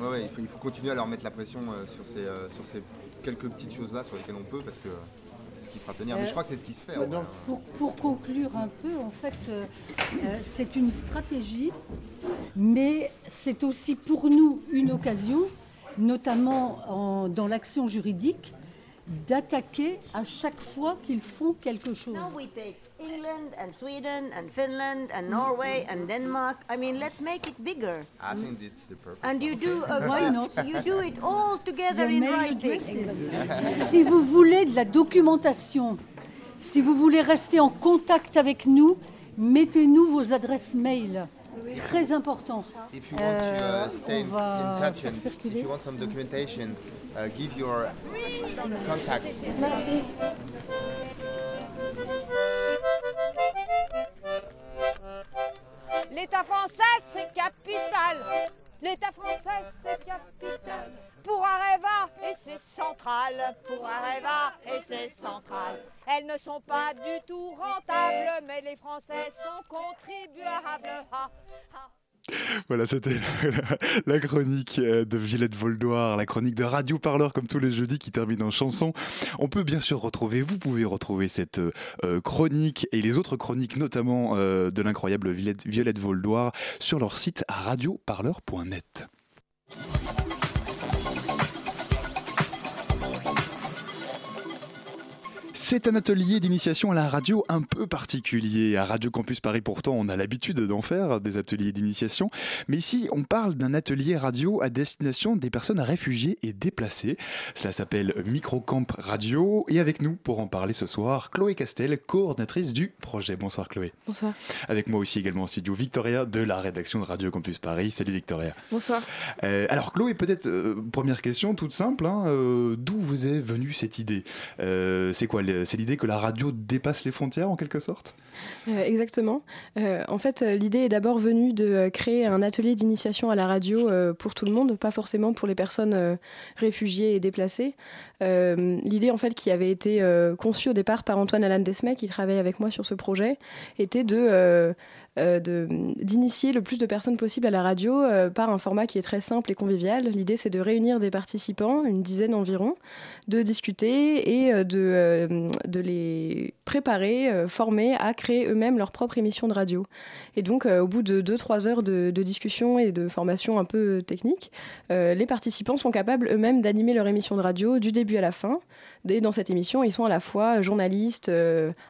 Ouais, ouais, il, faut, il faut continuer à leur mettre la pression euh, sur, ces, euh, sur ces quelques petites choses-là sur lesquelles on peut parce que tenir. Mais je crois que c'est ce qui se fait. hein.
Pour, pour conclure un peu, en fait, euh, euh, c'est une stratégie, mais c'est aussi pour nous une occasion, notamment en- dans l'action juridique, d'attaquer à chaque fois qu'ils font quelque chose.
Now we take England and Sweden and Finland and Norway and Denmark. I mean, let's make it bigger.
I think it's the purpose.
And you do, uh,
Why not?
you do it all together
The
in writing.
si vous voulez de la documentation, si vous voulez rester en contact avec nous, mettez-nous vos adresses mail. Très important.
If you want to
Euh,
uh, stay
on va
in touch
faire
and if
circuler.
you want some documentation, uh, give your contacts.
Merci.
L'État français, c'est capital. L'État français, c'est capital. Pour Areva et ses centrales. Pour Areva et ses centrales. Elles ne sont pas du tout rentables, mais les Français sont contribuables. Ha, ha.
Voilà, c'était la, chronique euh, de Villette Voldoir, la chronique de Radio Parleur comme tous les jeudis qui termine en chanson. On peut bien sûr retrouver, vous pouvez retrouver cette euh, chronique et les autres chroniques, notamment euh, de l'incroyable Violette, Violette sur leur site radioparleur.net. C'est un atelier d'initiation à la radio un peu particulier. À Radio Campus Paris, pourtant, on a l'habitude d'en faire des ateliers d'initiation. Mais ici, on parle d'un atelier radio à destination des personnes réfugiées et déplacées. Cela s'appelle Microcamp Radio. Et avec nous, pour en parler ce soir, Chloé Castel, coordinatrice du projet. Bonsoir Chloé.
Bonsoir.
Avec moi aussi également en studio, Victoria de la rédaction de Radio Campus Paris. Salut Victoria.
Bonsoir.
Euh, alors Chloé, peut-être euh, première question toute simple, hein, euh, d'où vous est venue cette idée? C'est quoi C'est l'idée que la radio dépasse les frontières en quelque sorte?
Euh, exactement. Euh, en fait, euh, l'idée est d'abord venue de créer un atelier d'initiation à la radio pour tout le monde, pas forcément pour les personnes réfugiées et déplacées. L'idée, en fait, qui avait été conçue au départ par Antoine Alan Desmet, qui travaille avec moi sur ce projet, était de- d'initier le plus de personnes possible à la radio euh, par un format qui est très simple et convivial. L'idée, c'est de réunir des participants, une dizaine environ, de discuter et euh, de, euh, de les préparés, formés à créer eux-mêmes leur propre émission de radio. Et donc, au bout de 2-3 heures de, de, discussion et de formation un peu technique, les participants sont capables eux-mêmes d'animer leur émission de radio du début à la fin. Dans cette émission, ils sont à la fois journalistes,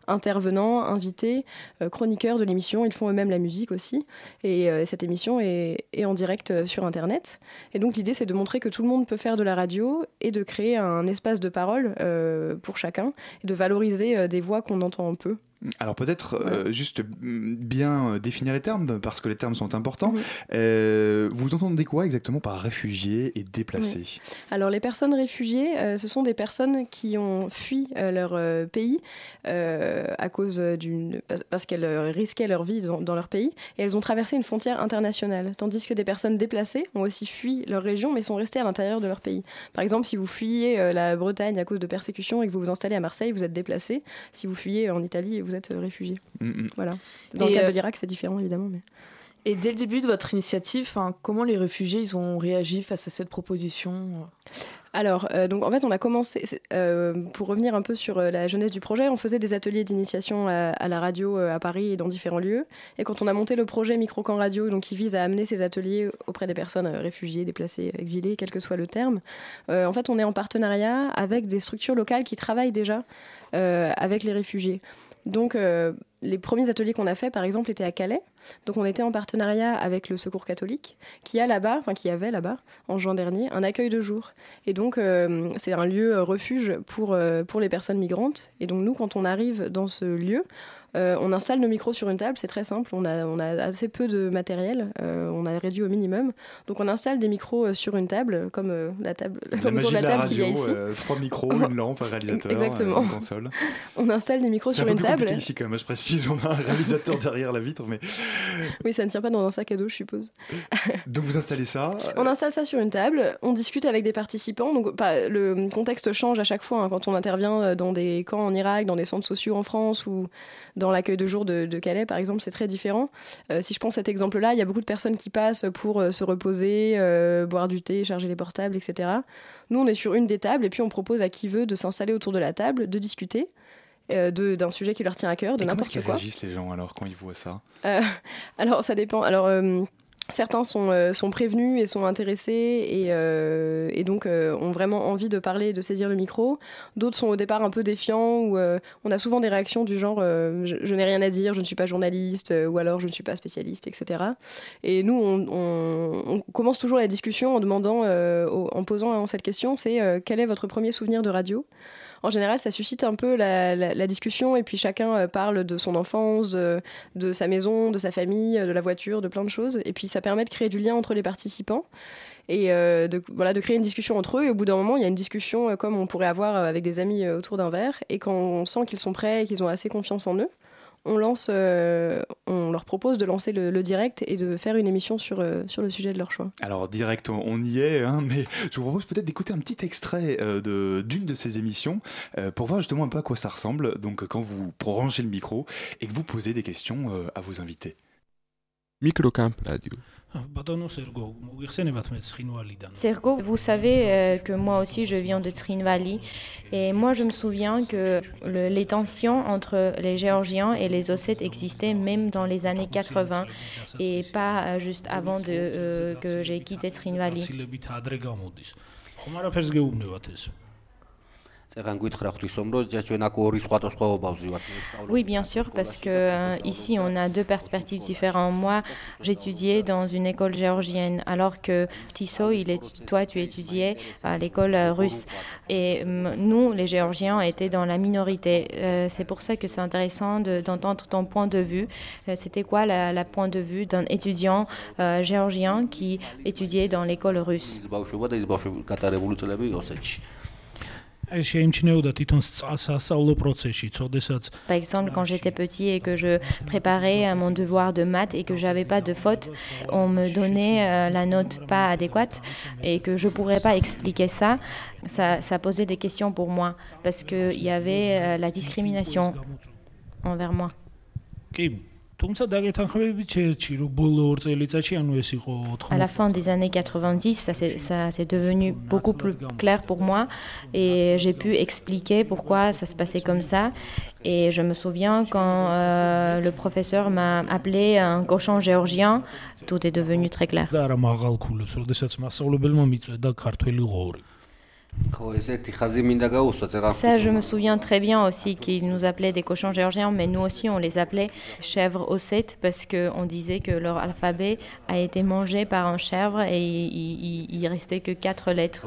intervenants, invités, chroniqueurs de l'émission. Ils font eux-mêmes la musique aussi. Et cette émission est, est en direct sur Internet. Et donc, l'idée, c'est de montrer que tout le monde peut faire de la radio et de créer un espace de parole euh, pour chacun et de valoriser euh, des voix qu'on entend peu.
Alors peut-être euh, juste bien euh, définir les termes, parce que les termes sont importants. Euh, vous entendez quoi exactement par réfugiés et déplacés?
Alors les personnes réfugiées, ce sont des personnes qui ont fui leur pays à cause d'une... parce qu'elles risquaient leur vie dans, leur pays, et elles ont traversé une frontière internationale. Tandis que des personnes déplacées ont aussi fui leur région, mais sont restées à l'intérieur de leur pays. Par exemple, si vous fuyez la Bretagne à cause de persécutions et que vous vous installez à Marseille, vous êtes déplacé. Si vous fuyez en Italie, vous êtes euh, réfugié. Mm, mm. Voilà. Dans le cas de euh, l'Irak, c'est différent évidemment. Mais...
Et dès le début de votre initiative, comment les réfugiés ils ont réagi face à cette proposition
alors, euh, donc en fait, on a commencé, pour revenir un peu sur la jeunesse du projet, on faisait des ateliers d'initiation à, la radio à Paris et dans différents lieux. Et quand on a monté le projet Microcamp Radio, donc qui vise à amener ces ateliers auprès des personnes réfugiées, déplacées, exilées, quel que soit le terme, en fait, on est en partenariat avec des structures locales qui travaillent déjà avec les réfugiés. Donc, euh, les premiers ateliers qu'on a fait, par exemple, étaient à Calais. Donc, on était en partenariat avec le Secours catholique, qui a là-bas, enfin qui avait là-bas, en juin dernier, un accueil de jour. Et donc, euh, c'est un lieu euh, refuge pour, pour les personnes migrantes. Et donc, nous, quand on arrive dans ce lieu, euh, on installe nos micros sur une table, c'est très simple. On a, on a assez peu de matériel, euh, on a réduit au minimum. Donc on installe des micros euh, sur une table, comme la table,
la autour de la, table qu'il y a ici. trois micros, une lampe, un réalisateur,
Exactement.
une console.
On installe des micros sur
un
une table.
ici quand même, je précise, on a un réalisateur derrière la vitre, mais.
Oui, ça ne tient pas dans un sac à dos, je suppose.
Donc vous installez ça.
On installe ça sur une table, on discute avec des participants. Donc le contexte change à chaque fois hein, quand on intervient dans des camps en Irak, dans des centres sociaux en France ou dans l'accueil de jour de, Calais, par exemple, c'est très différent. Euh, si je prends cet exemple-là, il y a beaucoup de personnes qui passent pour euh, se reposer, euh, boire du thé, charger les portables, etc. Nous, on est sur une des tables et puis on propose à qui veut de s'installer autour de la table, de discuter. d'un sujet qui leur tient à cœur, de n'importe quoi.
Comment réagissent les gens alors quand ils voient ça?
Alors ça dépend. Alors Certains sont, euh, sont, prévenus et sont intéressés et, euh, et donc euh, ont vraiment envie de parler, de saisir le micro. D'autres sont au départ un peu défiants ou on a souvent des réactions du genre je, n'ai rien à dire, je ne suis pas journaliste ou alors je ne suis pas spécialiste, etc. Et nous, on, on, commence toujours la discussion en demandant, en posant cette question, c'est quel est votre premier souvenir de radio? En général, ça suscite un peu la, discussion et puis chacun euh, parle de son enfance, de, sa maison, de sa famille, de la voiture, de plein de choses. Et puis ça permet de créer du lien entre les participants et euh, de, voilà, de créer une discussion entre eux. Et au bout d'un moment, il y a une discussion euh, comme on pourrait avoir avec des amis autour d'un verre. Et quand on sent qu'ils sont prêts et qu'ils ont assez confiance en eux, on, lance, euh, on leur propose de lancer le, direct et de faire une émission sur, euh, sur le sujet de leur choix.
Alors direct, on, y est, hein, mais je vous propose peut-être d'écouter un petit extrait euh, de, d'une de ces émissions pour voir justement un peu à quoi ça ressemble. Donc quand vous branchez le micro et que vous posez des questions à vos invités.
Microcamp Radio.
Sergo, vous savez euh, que moi aussi je viens de Trinvali et moi je me souviens que les tensions entre les Géorgiens et les Ossètes existaient même dans les années 80 et pas euh, juste avant de, euh, que j'ai quitté Trinvali. Oui, bien sûr, parce que euh, ici on a deux perspectives différentes. Moi, j'étudiais dans une école géorgienne, alors que Tissot, il est, toi, tu étudiais à l'école euh, russe. Et nous, les Géorgiens, étaient dans la minorité. Euh, c'est pour ça que c'est intéressant d'entendre ton point de vue. C'était quoi le point de vue d'un étudiant géorgien qui étudiait dans l'école russe? Par exemple, quand j'étais petit et que je préparais mon devoir de maths et que j'avais pas de faute, on me donnait euh, la note pas adéquate et que je pourrais pas expliquer ça. Ça, ça posait des questions pour moi parce qu'il y avait euh, la discrimination envers moi. À la fin des années 90, ça s'est devenu beaucoup plus clair pour moi et j'ai pu expliquer pourquoi ça se passait comme ça. Et je me souviens quand euh, le professeur m'a appelé un cochon géorgien, tout est devenu très clair. Ça, je me souviens très bien aussi qu'ils nous appelaient des cochons géorgiens, mais nous aussi on les appelait chèvres ossettes parce qu'on disait que leur alphabet a été mangé par un chèvre et il, il, restait que quatre lettres.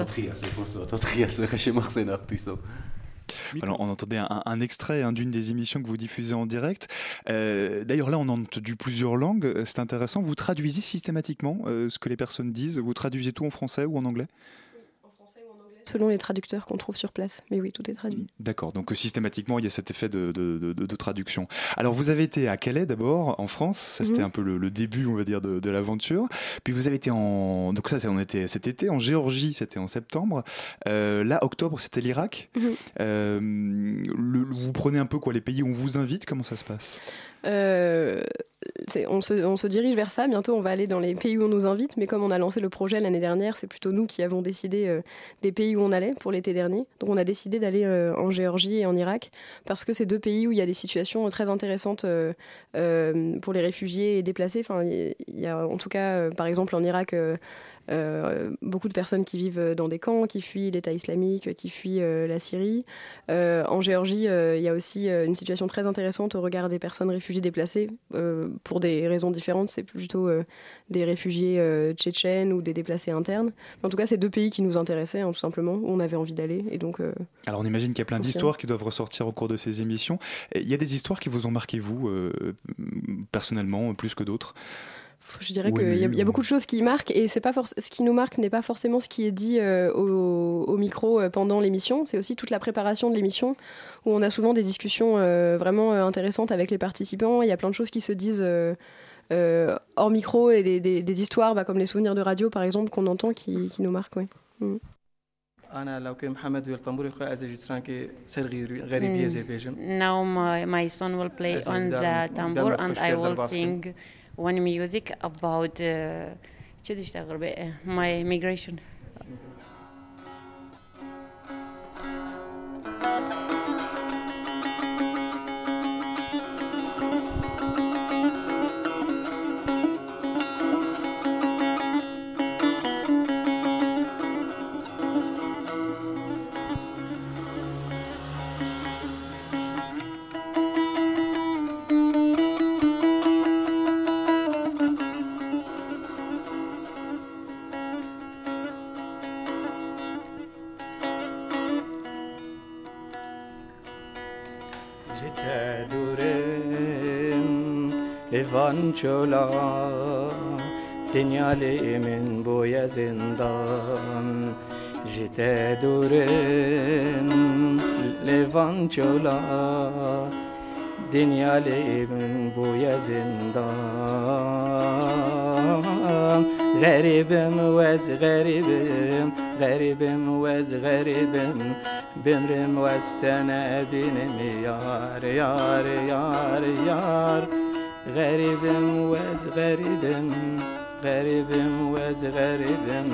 Alors, on entendait un, extrait hein, d'une des émissions que vous diffusez en direct. Euh, d'ailleurs, là, on a entendu plusieurs langues. C'est intéressant. Vous traduisez systématiquement euh, ce que les personnes disent. Vous traduisez tout en français ou en anglais?
Selon les traducteurs qu'on trouve sur place. Mais oui, tout est traduit.
D'accord, donc systématiquement, il y a cet effet de, de, traduction. Alors, vous avez été à Calais d'abord, en France. Ça, c'était mhm. un peu le, début, on va dire, de, l'aventure. Puis vous avez été en. Donc, ça, on était cet été. En Géorgie, c'était en septembre. Euh, là, octobre, c'était l'Irak. Mhm. Euh, vous prenez un peu quoi, les pays où on vous invite Comment ça se passe?
Euh, on se, dirige vers ça. Bientôt, on va aller dans les pays où on nous invite. Mais comme on a lancé le projet l'année dernière, c'est plutôt nous qui avons décidé euh, des pays où on allait pour l'été dernier. Donc, on a décidé d'aller euh, en Géorgie et en Irak parce que c'est deux pays où il y a des situations très intéressantes pour les réfugiés et déplacés. Il y a en tout cas, par exemple, en Irak beaucoup de personnes qui vivent dans des camps, qui fuient l'État islamique, qui fuient euh, la Syrie. Euh, en Géorgie, il y a aussi une situation très intéressante au regard des personnes réfugiées déplacées, pour des raisons différentes. C'est plutôt des réfugiés tchétchènes ou des déplacés internes. En tout cas, c'est deux pays qui nous intéressaient, hein, tout simplement, où on avait envie d'aller. Et donc,
Alors, on imagine qu'il y a plein d'histoires qui doivent ressortir au cours de ces émissions. Il y a des histoires qui vous ont marqué, vous, personnellement, plus que d'autres?
Je dirais qu'il y, a beaucoup de choses qui marquent et c'est pas ce qui nous marque n'est pas forcément ce qui est dit euh, au, micro euh, pendant l'émission, c'est aussi toute la préparation de l'émission où on a souvent des discussions euh, vraiment intéressantes avec les participants. Il y a plein de choses qui se disent hors micro et des, histoires bah, comme les souvenirs de radio par exemple qu'on entend qui, nous marquent. Oui. Mm.
Now my, my son will play on the tambour and I will sing one music about uh, my migration.
Dorem Levan Chola Dünyali min bu zindan Jite Dorem Levan Chola Dünyali min bu zindan Garibim vez garibim غريبم واز غريبم بمرم واستنا بينم يار يار يار يار. غريبم واز غريبم غريبم واز غريبم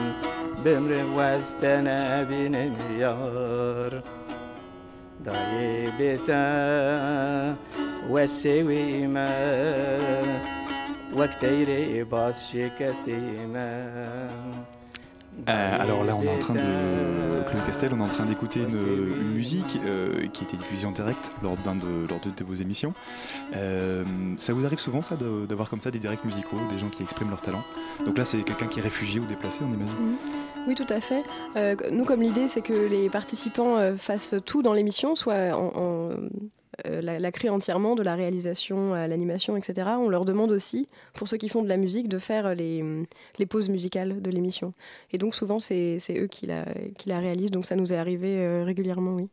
بمرم واستنا بينم يار داي بيتا وسوي ما وقت يري باس شكستي ما.
Euh, alors là, on est en train de Claude Castel, on est en train d'écouter une, musique euh, qui a été diffusée en direct lors d'un de, de, vos émissions. Euh, ça vous arrive souvent ça d'avoir comme ça des directs musicaux, des gens qui expriment leur talent? Donc là, c'est quelqu'un qui est réfugié ou déplacé, on imagine?
Oui, tout à fait. nous, comme l'idée, c'est que les participants fassent tout dans l'émission, soit en, euh, la, créer entièrement, de la réalisation à l'animation, etc. On leur demande aussi, pour ceux qui font de la musique, de faire les, les pauses musicales de l'émission. Et donc souvent, c'est eux qui la, qui la réalisent, donc ça nous est arrivé euh, régulièrement, oui.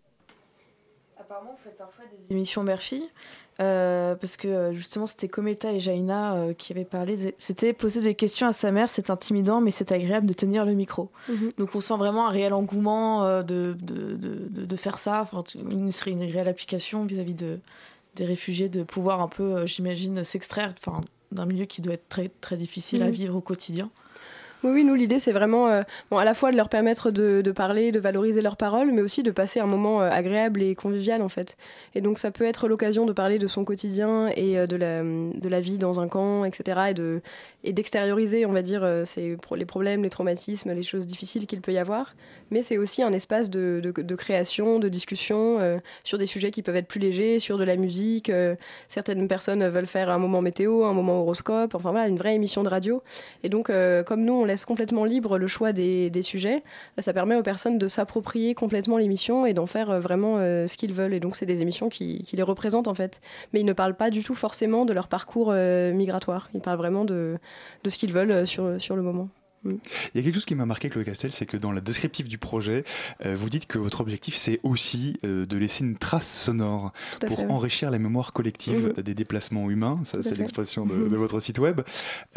Apparemment, vous faites parfois des émissions Murphy. Euh, parce que euh, justement c'était Cometa et Jaina euh, qui avaient parlé, c'était poser des questions à sa mère, c'est intimidant mais c'est agréable de tenir le micro. Mhm. Donc on sent vraiment un réel engouement de, de, de, de, faire ça, enfin, une, une réelle application vis-à-vis de, des réfugiés de pouvoir un peu, j'imagine, s'extraire d'un milieu qui doit être très, très difficile à mmh. vivre au quotidien.
Oui, oui, nous, l'idée, c'est vraiment euh, bon, à la fois de leur permettre de, parler, de valoriser leurs paroles, mais aussi de passer un moment euh, agréable et convivial, en fait. Et donc, ça peut être l'occasion de parler de son quotidien et euh, de, la, de la vie dans un camp, etc. Et, de, et d'extérioriser, on va dire, les problèmes, les traumatismes, les choses difficiles qu'il peut y avoir. Mais c'est aussi un espace de, de création, de discussion sur des sujets qui peuvent être plus légers, sur de la musique. certaines personnes veulent faire un moment météo, un moment horoscope, enfin voilà, une vraie émission de radio. Et donc, comme nous, on laisse complètement libre le choix des, sujets, ça permet aux personnes de s'approprier complètement l'émission et d'en faire euh, vraiment euh, ce qu'ils veulent. Et donc, c'est des émissions qui, les représentent en fait. Mais ils ne parlent pas du tout forcément de leur parcours euh, migratoire. Ils parlent vraiment de, de ce qu'ils veulent sur, sur le moment.
Il y a quelque chose qui m'a marqué, Chloé Castel, c'est que dans la descriptif du projet, euh, vous dites que votre objectif, c'est aussi euh, de laisser une trace sonore pour enrichir la mémoire collective mhm. des déplacements humains. Ça, c'est l'expression de, de, votre site web.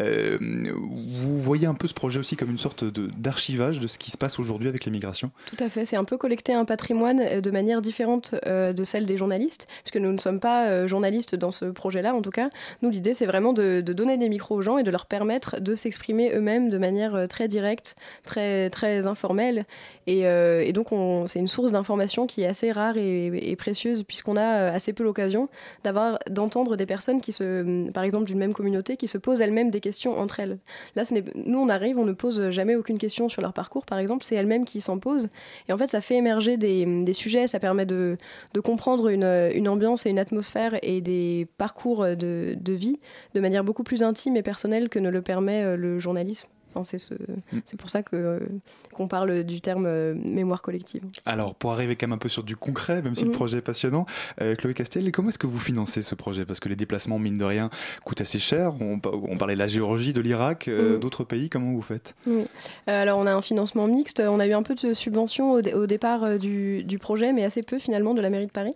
Euh, vous voyez un peu ce projet aussi comme une sorte d'archivage de, ce qui se passe aujourd'hui avec les migrations
Tout à fait. C'est un peu collecter un patrimoine de manière différente de celle des journalistes, puisque nous ne sommes pas journalistes dans ce projet-là, en tout cas. Nous, l'idée, c'est vraiment de, de donner des micros aux gens et de leur permettre de s'exprimer eux-mêmes de manière euh, très directe, très, très informelle. Et, euh, et donc, c'est une source d'information qui est assez rare et, précieuse, puisqu'on a euh, assez peu l'occasion d'avoir, d'entendre des personnes qui se, par exemple, d'une même communauté, qui se posent elles-mêmes des questions entre elles. Là, nous, on arrive, on ne pose jamais aucune question sur leur parcours, par exemple, c'est elles-mêmes qui s'en posent. Et en fait, ça fait émerger des, sujets, ça permet de, comprendre une, ambiance et une atmosphère et des parcours de vie de manière beaucoup plus intime et personnelle que ne le permet le journalisme. Mm. c'est pour ça que qu'on parle du terme euh, mémoire collective.
Alors, pour arriver quand même un peu sur du concret, même si le mm. projet est passionnant, euh, Chloé Castel, comment est-ce que vous financez ce projet? Parce que les déplacements, mine de rien, coûtent assez cher. On, parlait de la Géorgie, de l'Irak, euh, mm. d'autres pays. Comment vous faites?
Alors, on a un financement mixte. On a eu un peu de subventions au, départ du, projet, mais assez peu finalement de la mairie de Paris.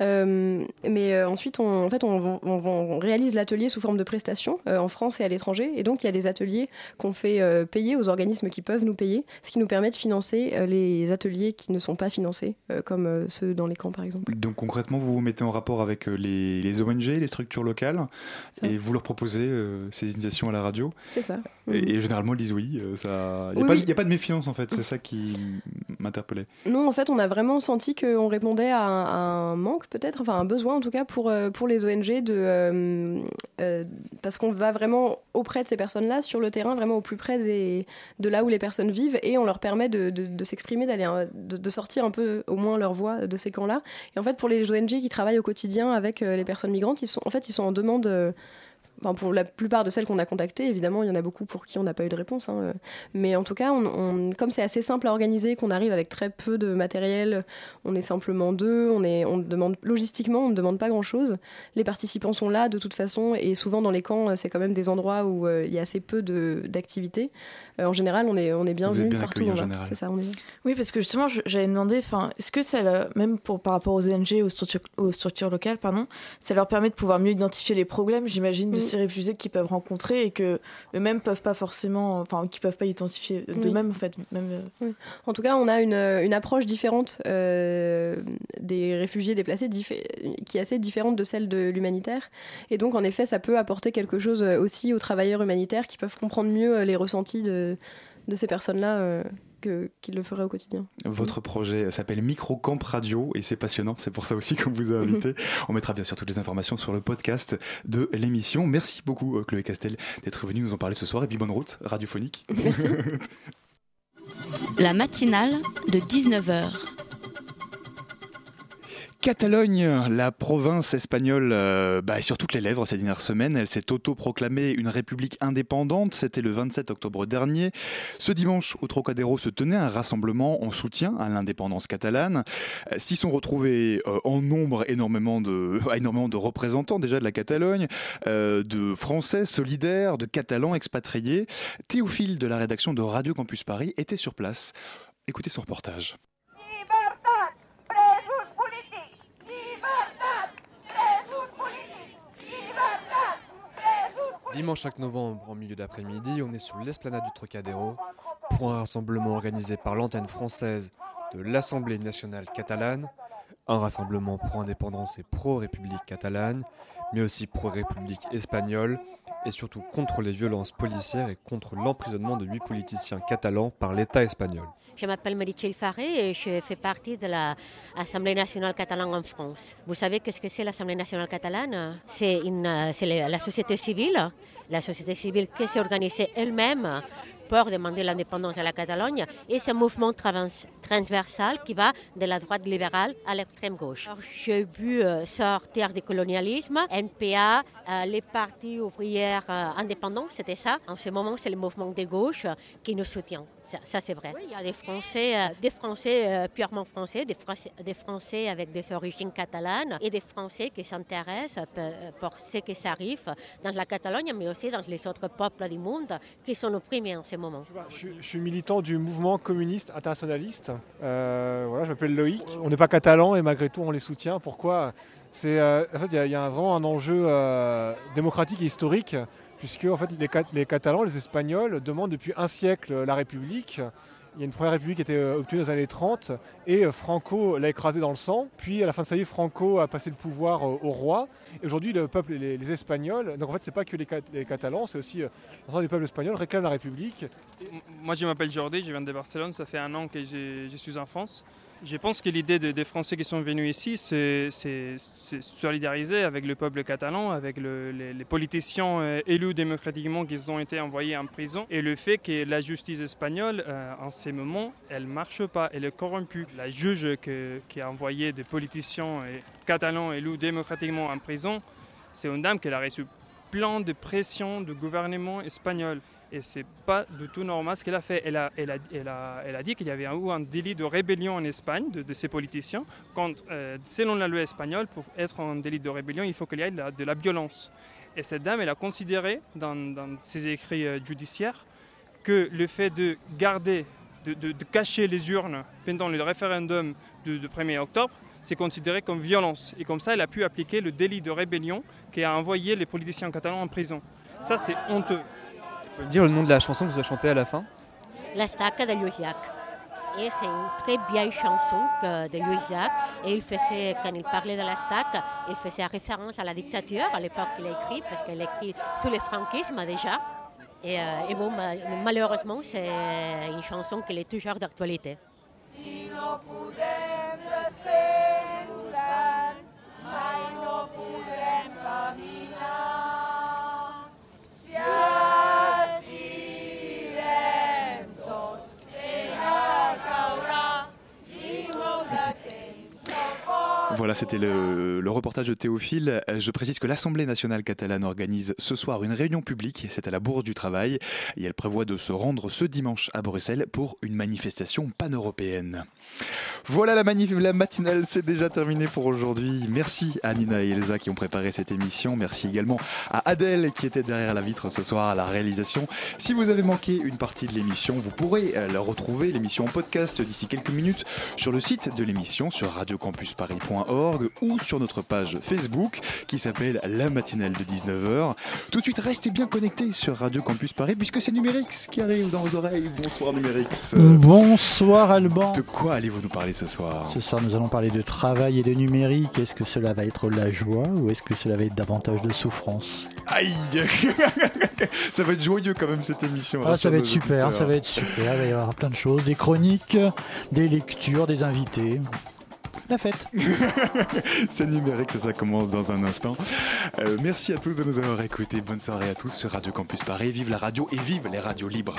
mais ensuite, on, en fait, on réalise l'atelier sous forme de prestation en France et à l'étranger. Et donc, il y a des ateliers qu'on fait euh, payer aux organismes qui peuvent nous payer, ce qui nous permet de financer euh, les ateliers qui ne sont pas financés, euh, comme ceux dans les camps par exemple.
Donc concrètement, vous vous mettez en rapport avec les, ONG, les structures locales, et vous leur proposez ces initiations à la radio.
C'est ça.
Et, mhm. généralement, ils disent oui. Il n'y a, pas de méfiance en fait, c'est ça qui m'interpellait.
Non, en fait, on a vraiment senti qu'on répondait à un, manque peut-être, enfin un besoin en tout cas pour, pour les ONG, de, parce qu'on va vraiment auprès de ces personnes-là, sur le terrain, vraiment au plus près de là où les personnes vivent et on leur permet de, s'exprimer, d'aller, de, sortir un peu au moins leur voix de ces camps-là. Et en fait, pour les ONG qui travaillent au quotidien avec euh, les personnes migrantes, ils sont, en fait, ils sont en demande. Euh, pour la plupart de celles qu'on a contactées, évidemment, il y en a beaucoup pour qui on n'a pas eu de réponse. Hein. Mais en tout cas, comme c'est assez simple à organiser, qu'on arrive avec très peu de matériel, on est simplement deux, on, demande logistiquement, on ne demande pas grand-chose. Les participants sont là de toute façon, et souvent dans les camps, c'est quand même des endroits où euh, il y a assez peu d'activités. Euh, en général, on est, on est bien vu partout. C'est ça, on est...
Oui, parce que justement, j'avais demandé, est-ce que ça, même pour, par rapport aux ONG, aux structures, aux structures locales, pardon, ça leur permet de pouvoir mieux identifier les problèmes, j'imagine, de mm. ces réfugiés qu'ils peuvent rencontrer et que eux-mêmes peuvent pas forcément, enfin, qui peuvent pas identifier d'eux-mêmes, en fait. Même,
euh. En tout cas, on a une, une approche différente euh, des réfugiés déplacés, qui est assez différente de celle de l'humanitaire. Et donc, en effet, ça peut apporter quelque chose aussi aux travailleurs humanitaires qui peuvent comprendre mieux les ressentis de de, ces personnes-là euh, qu'ils le feraient au quotidien.
Votre projet s'appelle Microcamp Radio et c'est passionnant, c'est pour ça aussi qu'on vous a invité. On mettra bien sûr toutes les informations sur le podcast de l'émission. Merci beaucoup euh, Chloé Castel d'être venue nous en parler ce soir et puis bonne route radiophonique.
Merci.
La matinale de 19h
Catalogne, la province espagnole euh, bah, sur toutes les lèvres ces dernières semaines. Elle s'est auto-proclamée une république indépendante. C'était le 27 octobre dernier. Ce dimanche, au Trocadéro se tenait un rassemblement en soutien à l'indépendance catalane. Euh, s'y sont retrouvés euh, en nombre énormément de représentants déjà de la Catalogne, de Français solidaires, de Catalans expatriés. Théophile de la rédaction de Radio Campus Paris était sur place. Écoutez son reportage.
Dimanche 5 novembre, en milieu d'après-midi, on est sur l'esplanade du Trocadéro. Pour un rassemblement organisé par l'antenne française de l'Assemblée nationale catalane, Un rassemblement pro-indépendance et pro-république catalane, mais aussi pro-république espagnole, et surtout contre les violences policières et contre l'emprisonnement de huit politiciens catalans par l'État espagnol.
Je m'appelle Marichel Faré et je fais partie de l'Assemblée nationale catalane en France. Vous savez qu'est-ce que c'est l'Assemblée nationale catalane? C'est la société civile, la société civile qui s'est organisée elle-même pour demander l'indépendance à la Catalogne et ce mouvement transversal qui va de la droite libérale à l'extrême gauche. J'ai vu euh, sortir du colonialisme, NPA, euh, les partis ouvrières euh, indépendants, c'était ça. En ce moment, c'est le mouvement de gauche qui nous soutient. Ça, c'est vrai. il y a des Français, des Français purement français, des Français, des Français avec des origines catalanes et des Français qui s'intéressent pour ce qui s'arrive dans la Catalogne, mais aussi dans les autres peuples du monde qui sont opprimés en ce
Je, suis militant du mouvement communiste internationaliste. voilà, je m'appelle Loïc. On n'est pas catalan et malgré tout on les soutient. Pourquoi? C'est, En fait, il y, a vraiment un enjeu démocratique et historique puisque en fait, les, Catalans, les Espagnols demandent depuis un siècle la République. Il y a une première République qui était euh, obtenue dans les années 30 et euh, Franco l'a écrasé dans le sang. Puis à la fin de sa vie, Franco a passé le pouvoir euh, au roi. Et aujourd'hui, le peuple, les, les, Espagnols, donc en fait, c'est pas que les, Catalans, c'est aussi l'ensemble des peuples espagnols réclament la République.
Moi, je m'appelle Jordi, je viens de Barcelone. Ça fait un an que je suis en France. Je pense que l'idée des, Français qui sont venus ici, c'est solidariser avec le peuple catalan, avec les, politiciens euh, élus démocratiquement qui ont été envoyés en prison, et le fait que la justice espagnole, euh, en ces moments, elle marche pas, elle est corrompue. La juge qui a envoyé des politiciens euh, catalans élus démocratiquement en prison, c'est une dame qui a reçu plein de pression du gouvernement espagnol. Et c'est pas du tout normal ce qu'elle a fait. Elle a, elle a, elle a, elle a dit qu'il y avait un délit de rébellion en Espagne de, ces politiciens. Quand, euh, selon la loi espagnole, pour être un délit de rébellion, il faut qu'il y ait de la, violence. Et cette dame, elle a considéré dans, ses écrits euh, judiciaires que le fait de garder, de, de, cacher les urnes pendant le référendum du 1er octobre, c'est considéré comme violence. Et comme ça, elle a pu appliquer le délit de rébellion qui a envoyé les politiciens catalans en prison. Ça, c'est honteux
pouvez me dire le nom de la chanson que vous avez chantée à la fin?
La Stacca de Luisiac. Et c'est une très vieille chanson de Luisiac. Et il faisait, quand il parlait de la Stacca, il faisait référence à la dictature à l'époque qu'il a écrit, parce qu'il a écrit sous le franquisme déjà. Et, euh, et bon, malheureusement, c'est une chanson qui est toujours d'actualité. Si
Voilà, c'était le, reportage de Théophile. Euh, je précise que l'Assemblée nationale catalane organise ce soir une réunion publique. C'est à la Bourse du Travail. Et elle prévoit de se rendre ce dimanche à Bruxelles pour une manifestation pan-européenne. Voilà la, manif la matinale, c'est déjà terminé pour aujourd'hui. Merci à Nina et Elsa qui ont préparé cette émission. Merci également à Adèle qui était derrière la vitre ce soir à la réalisation. Si vous avez manqué une partie de l'émission, vous pourrez euh, la retrouver, l'émission en podcast d'ici quelques minutes sur le site de l'émission sur radiocampusparis.org ou sur notre page Facebook qui s'appelle La matinale de 19h. Tout de suite, restez bien connectés sur Radio Campus Paris puisque c'est Numérix qui arrive dans vos oreilles. Bonsoir Numérix.
Bonsoir Alban.
De quoi allez-vous nous parler ce soir?
Ce soir, nous allons parler de travail et de numérique. Est-ce que cela va être la joie ou est-ce que cela va être davantage de souffrance?
Aïe Ça va être joyeux quand même cette émission.
Ah, ça va être super, ça va être super. Il va y avoir plein de choses, des chroniques, des lectures, des invités la fête.
c'est numérique, ça, commence dans un instant. Euh, merci à tous de nous avoir écoutés. Bonne soirée à tous sur Radio Campus Paris. Vive la radio et vive les radios libres.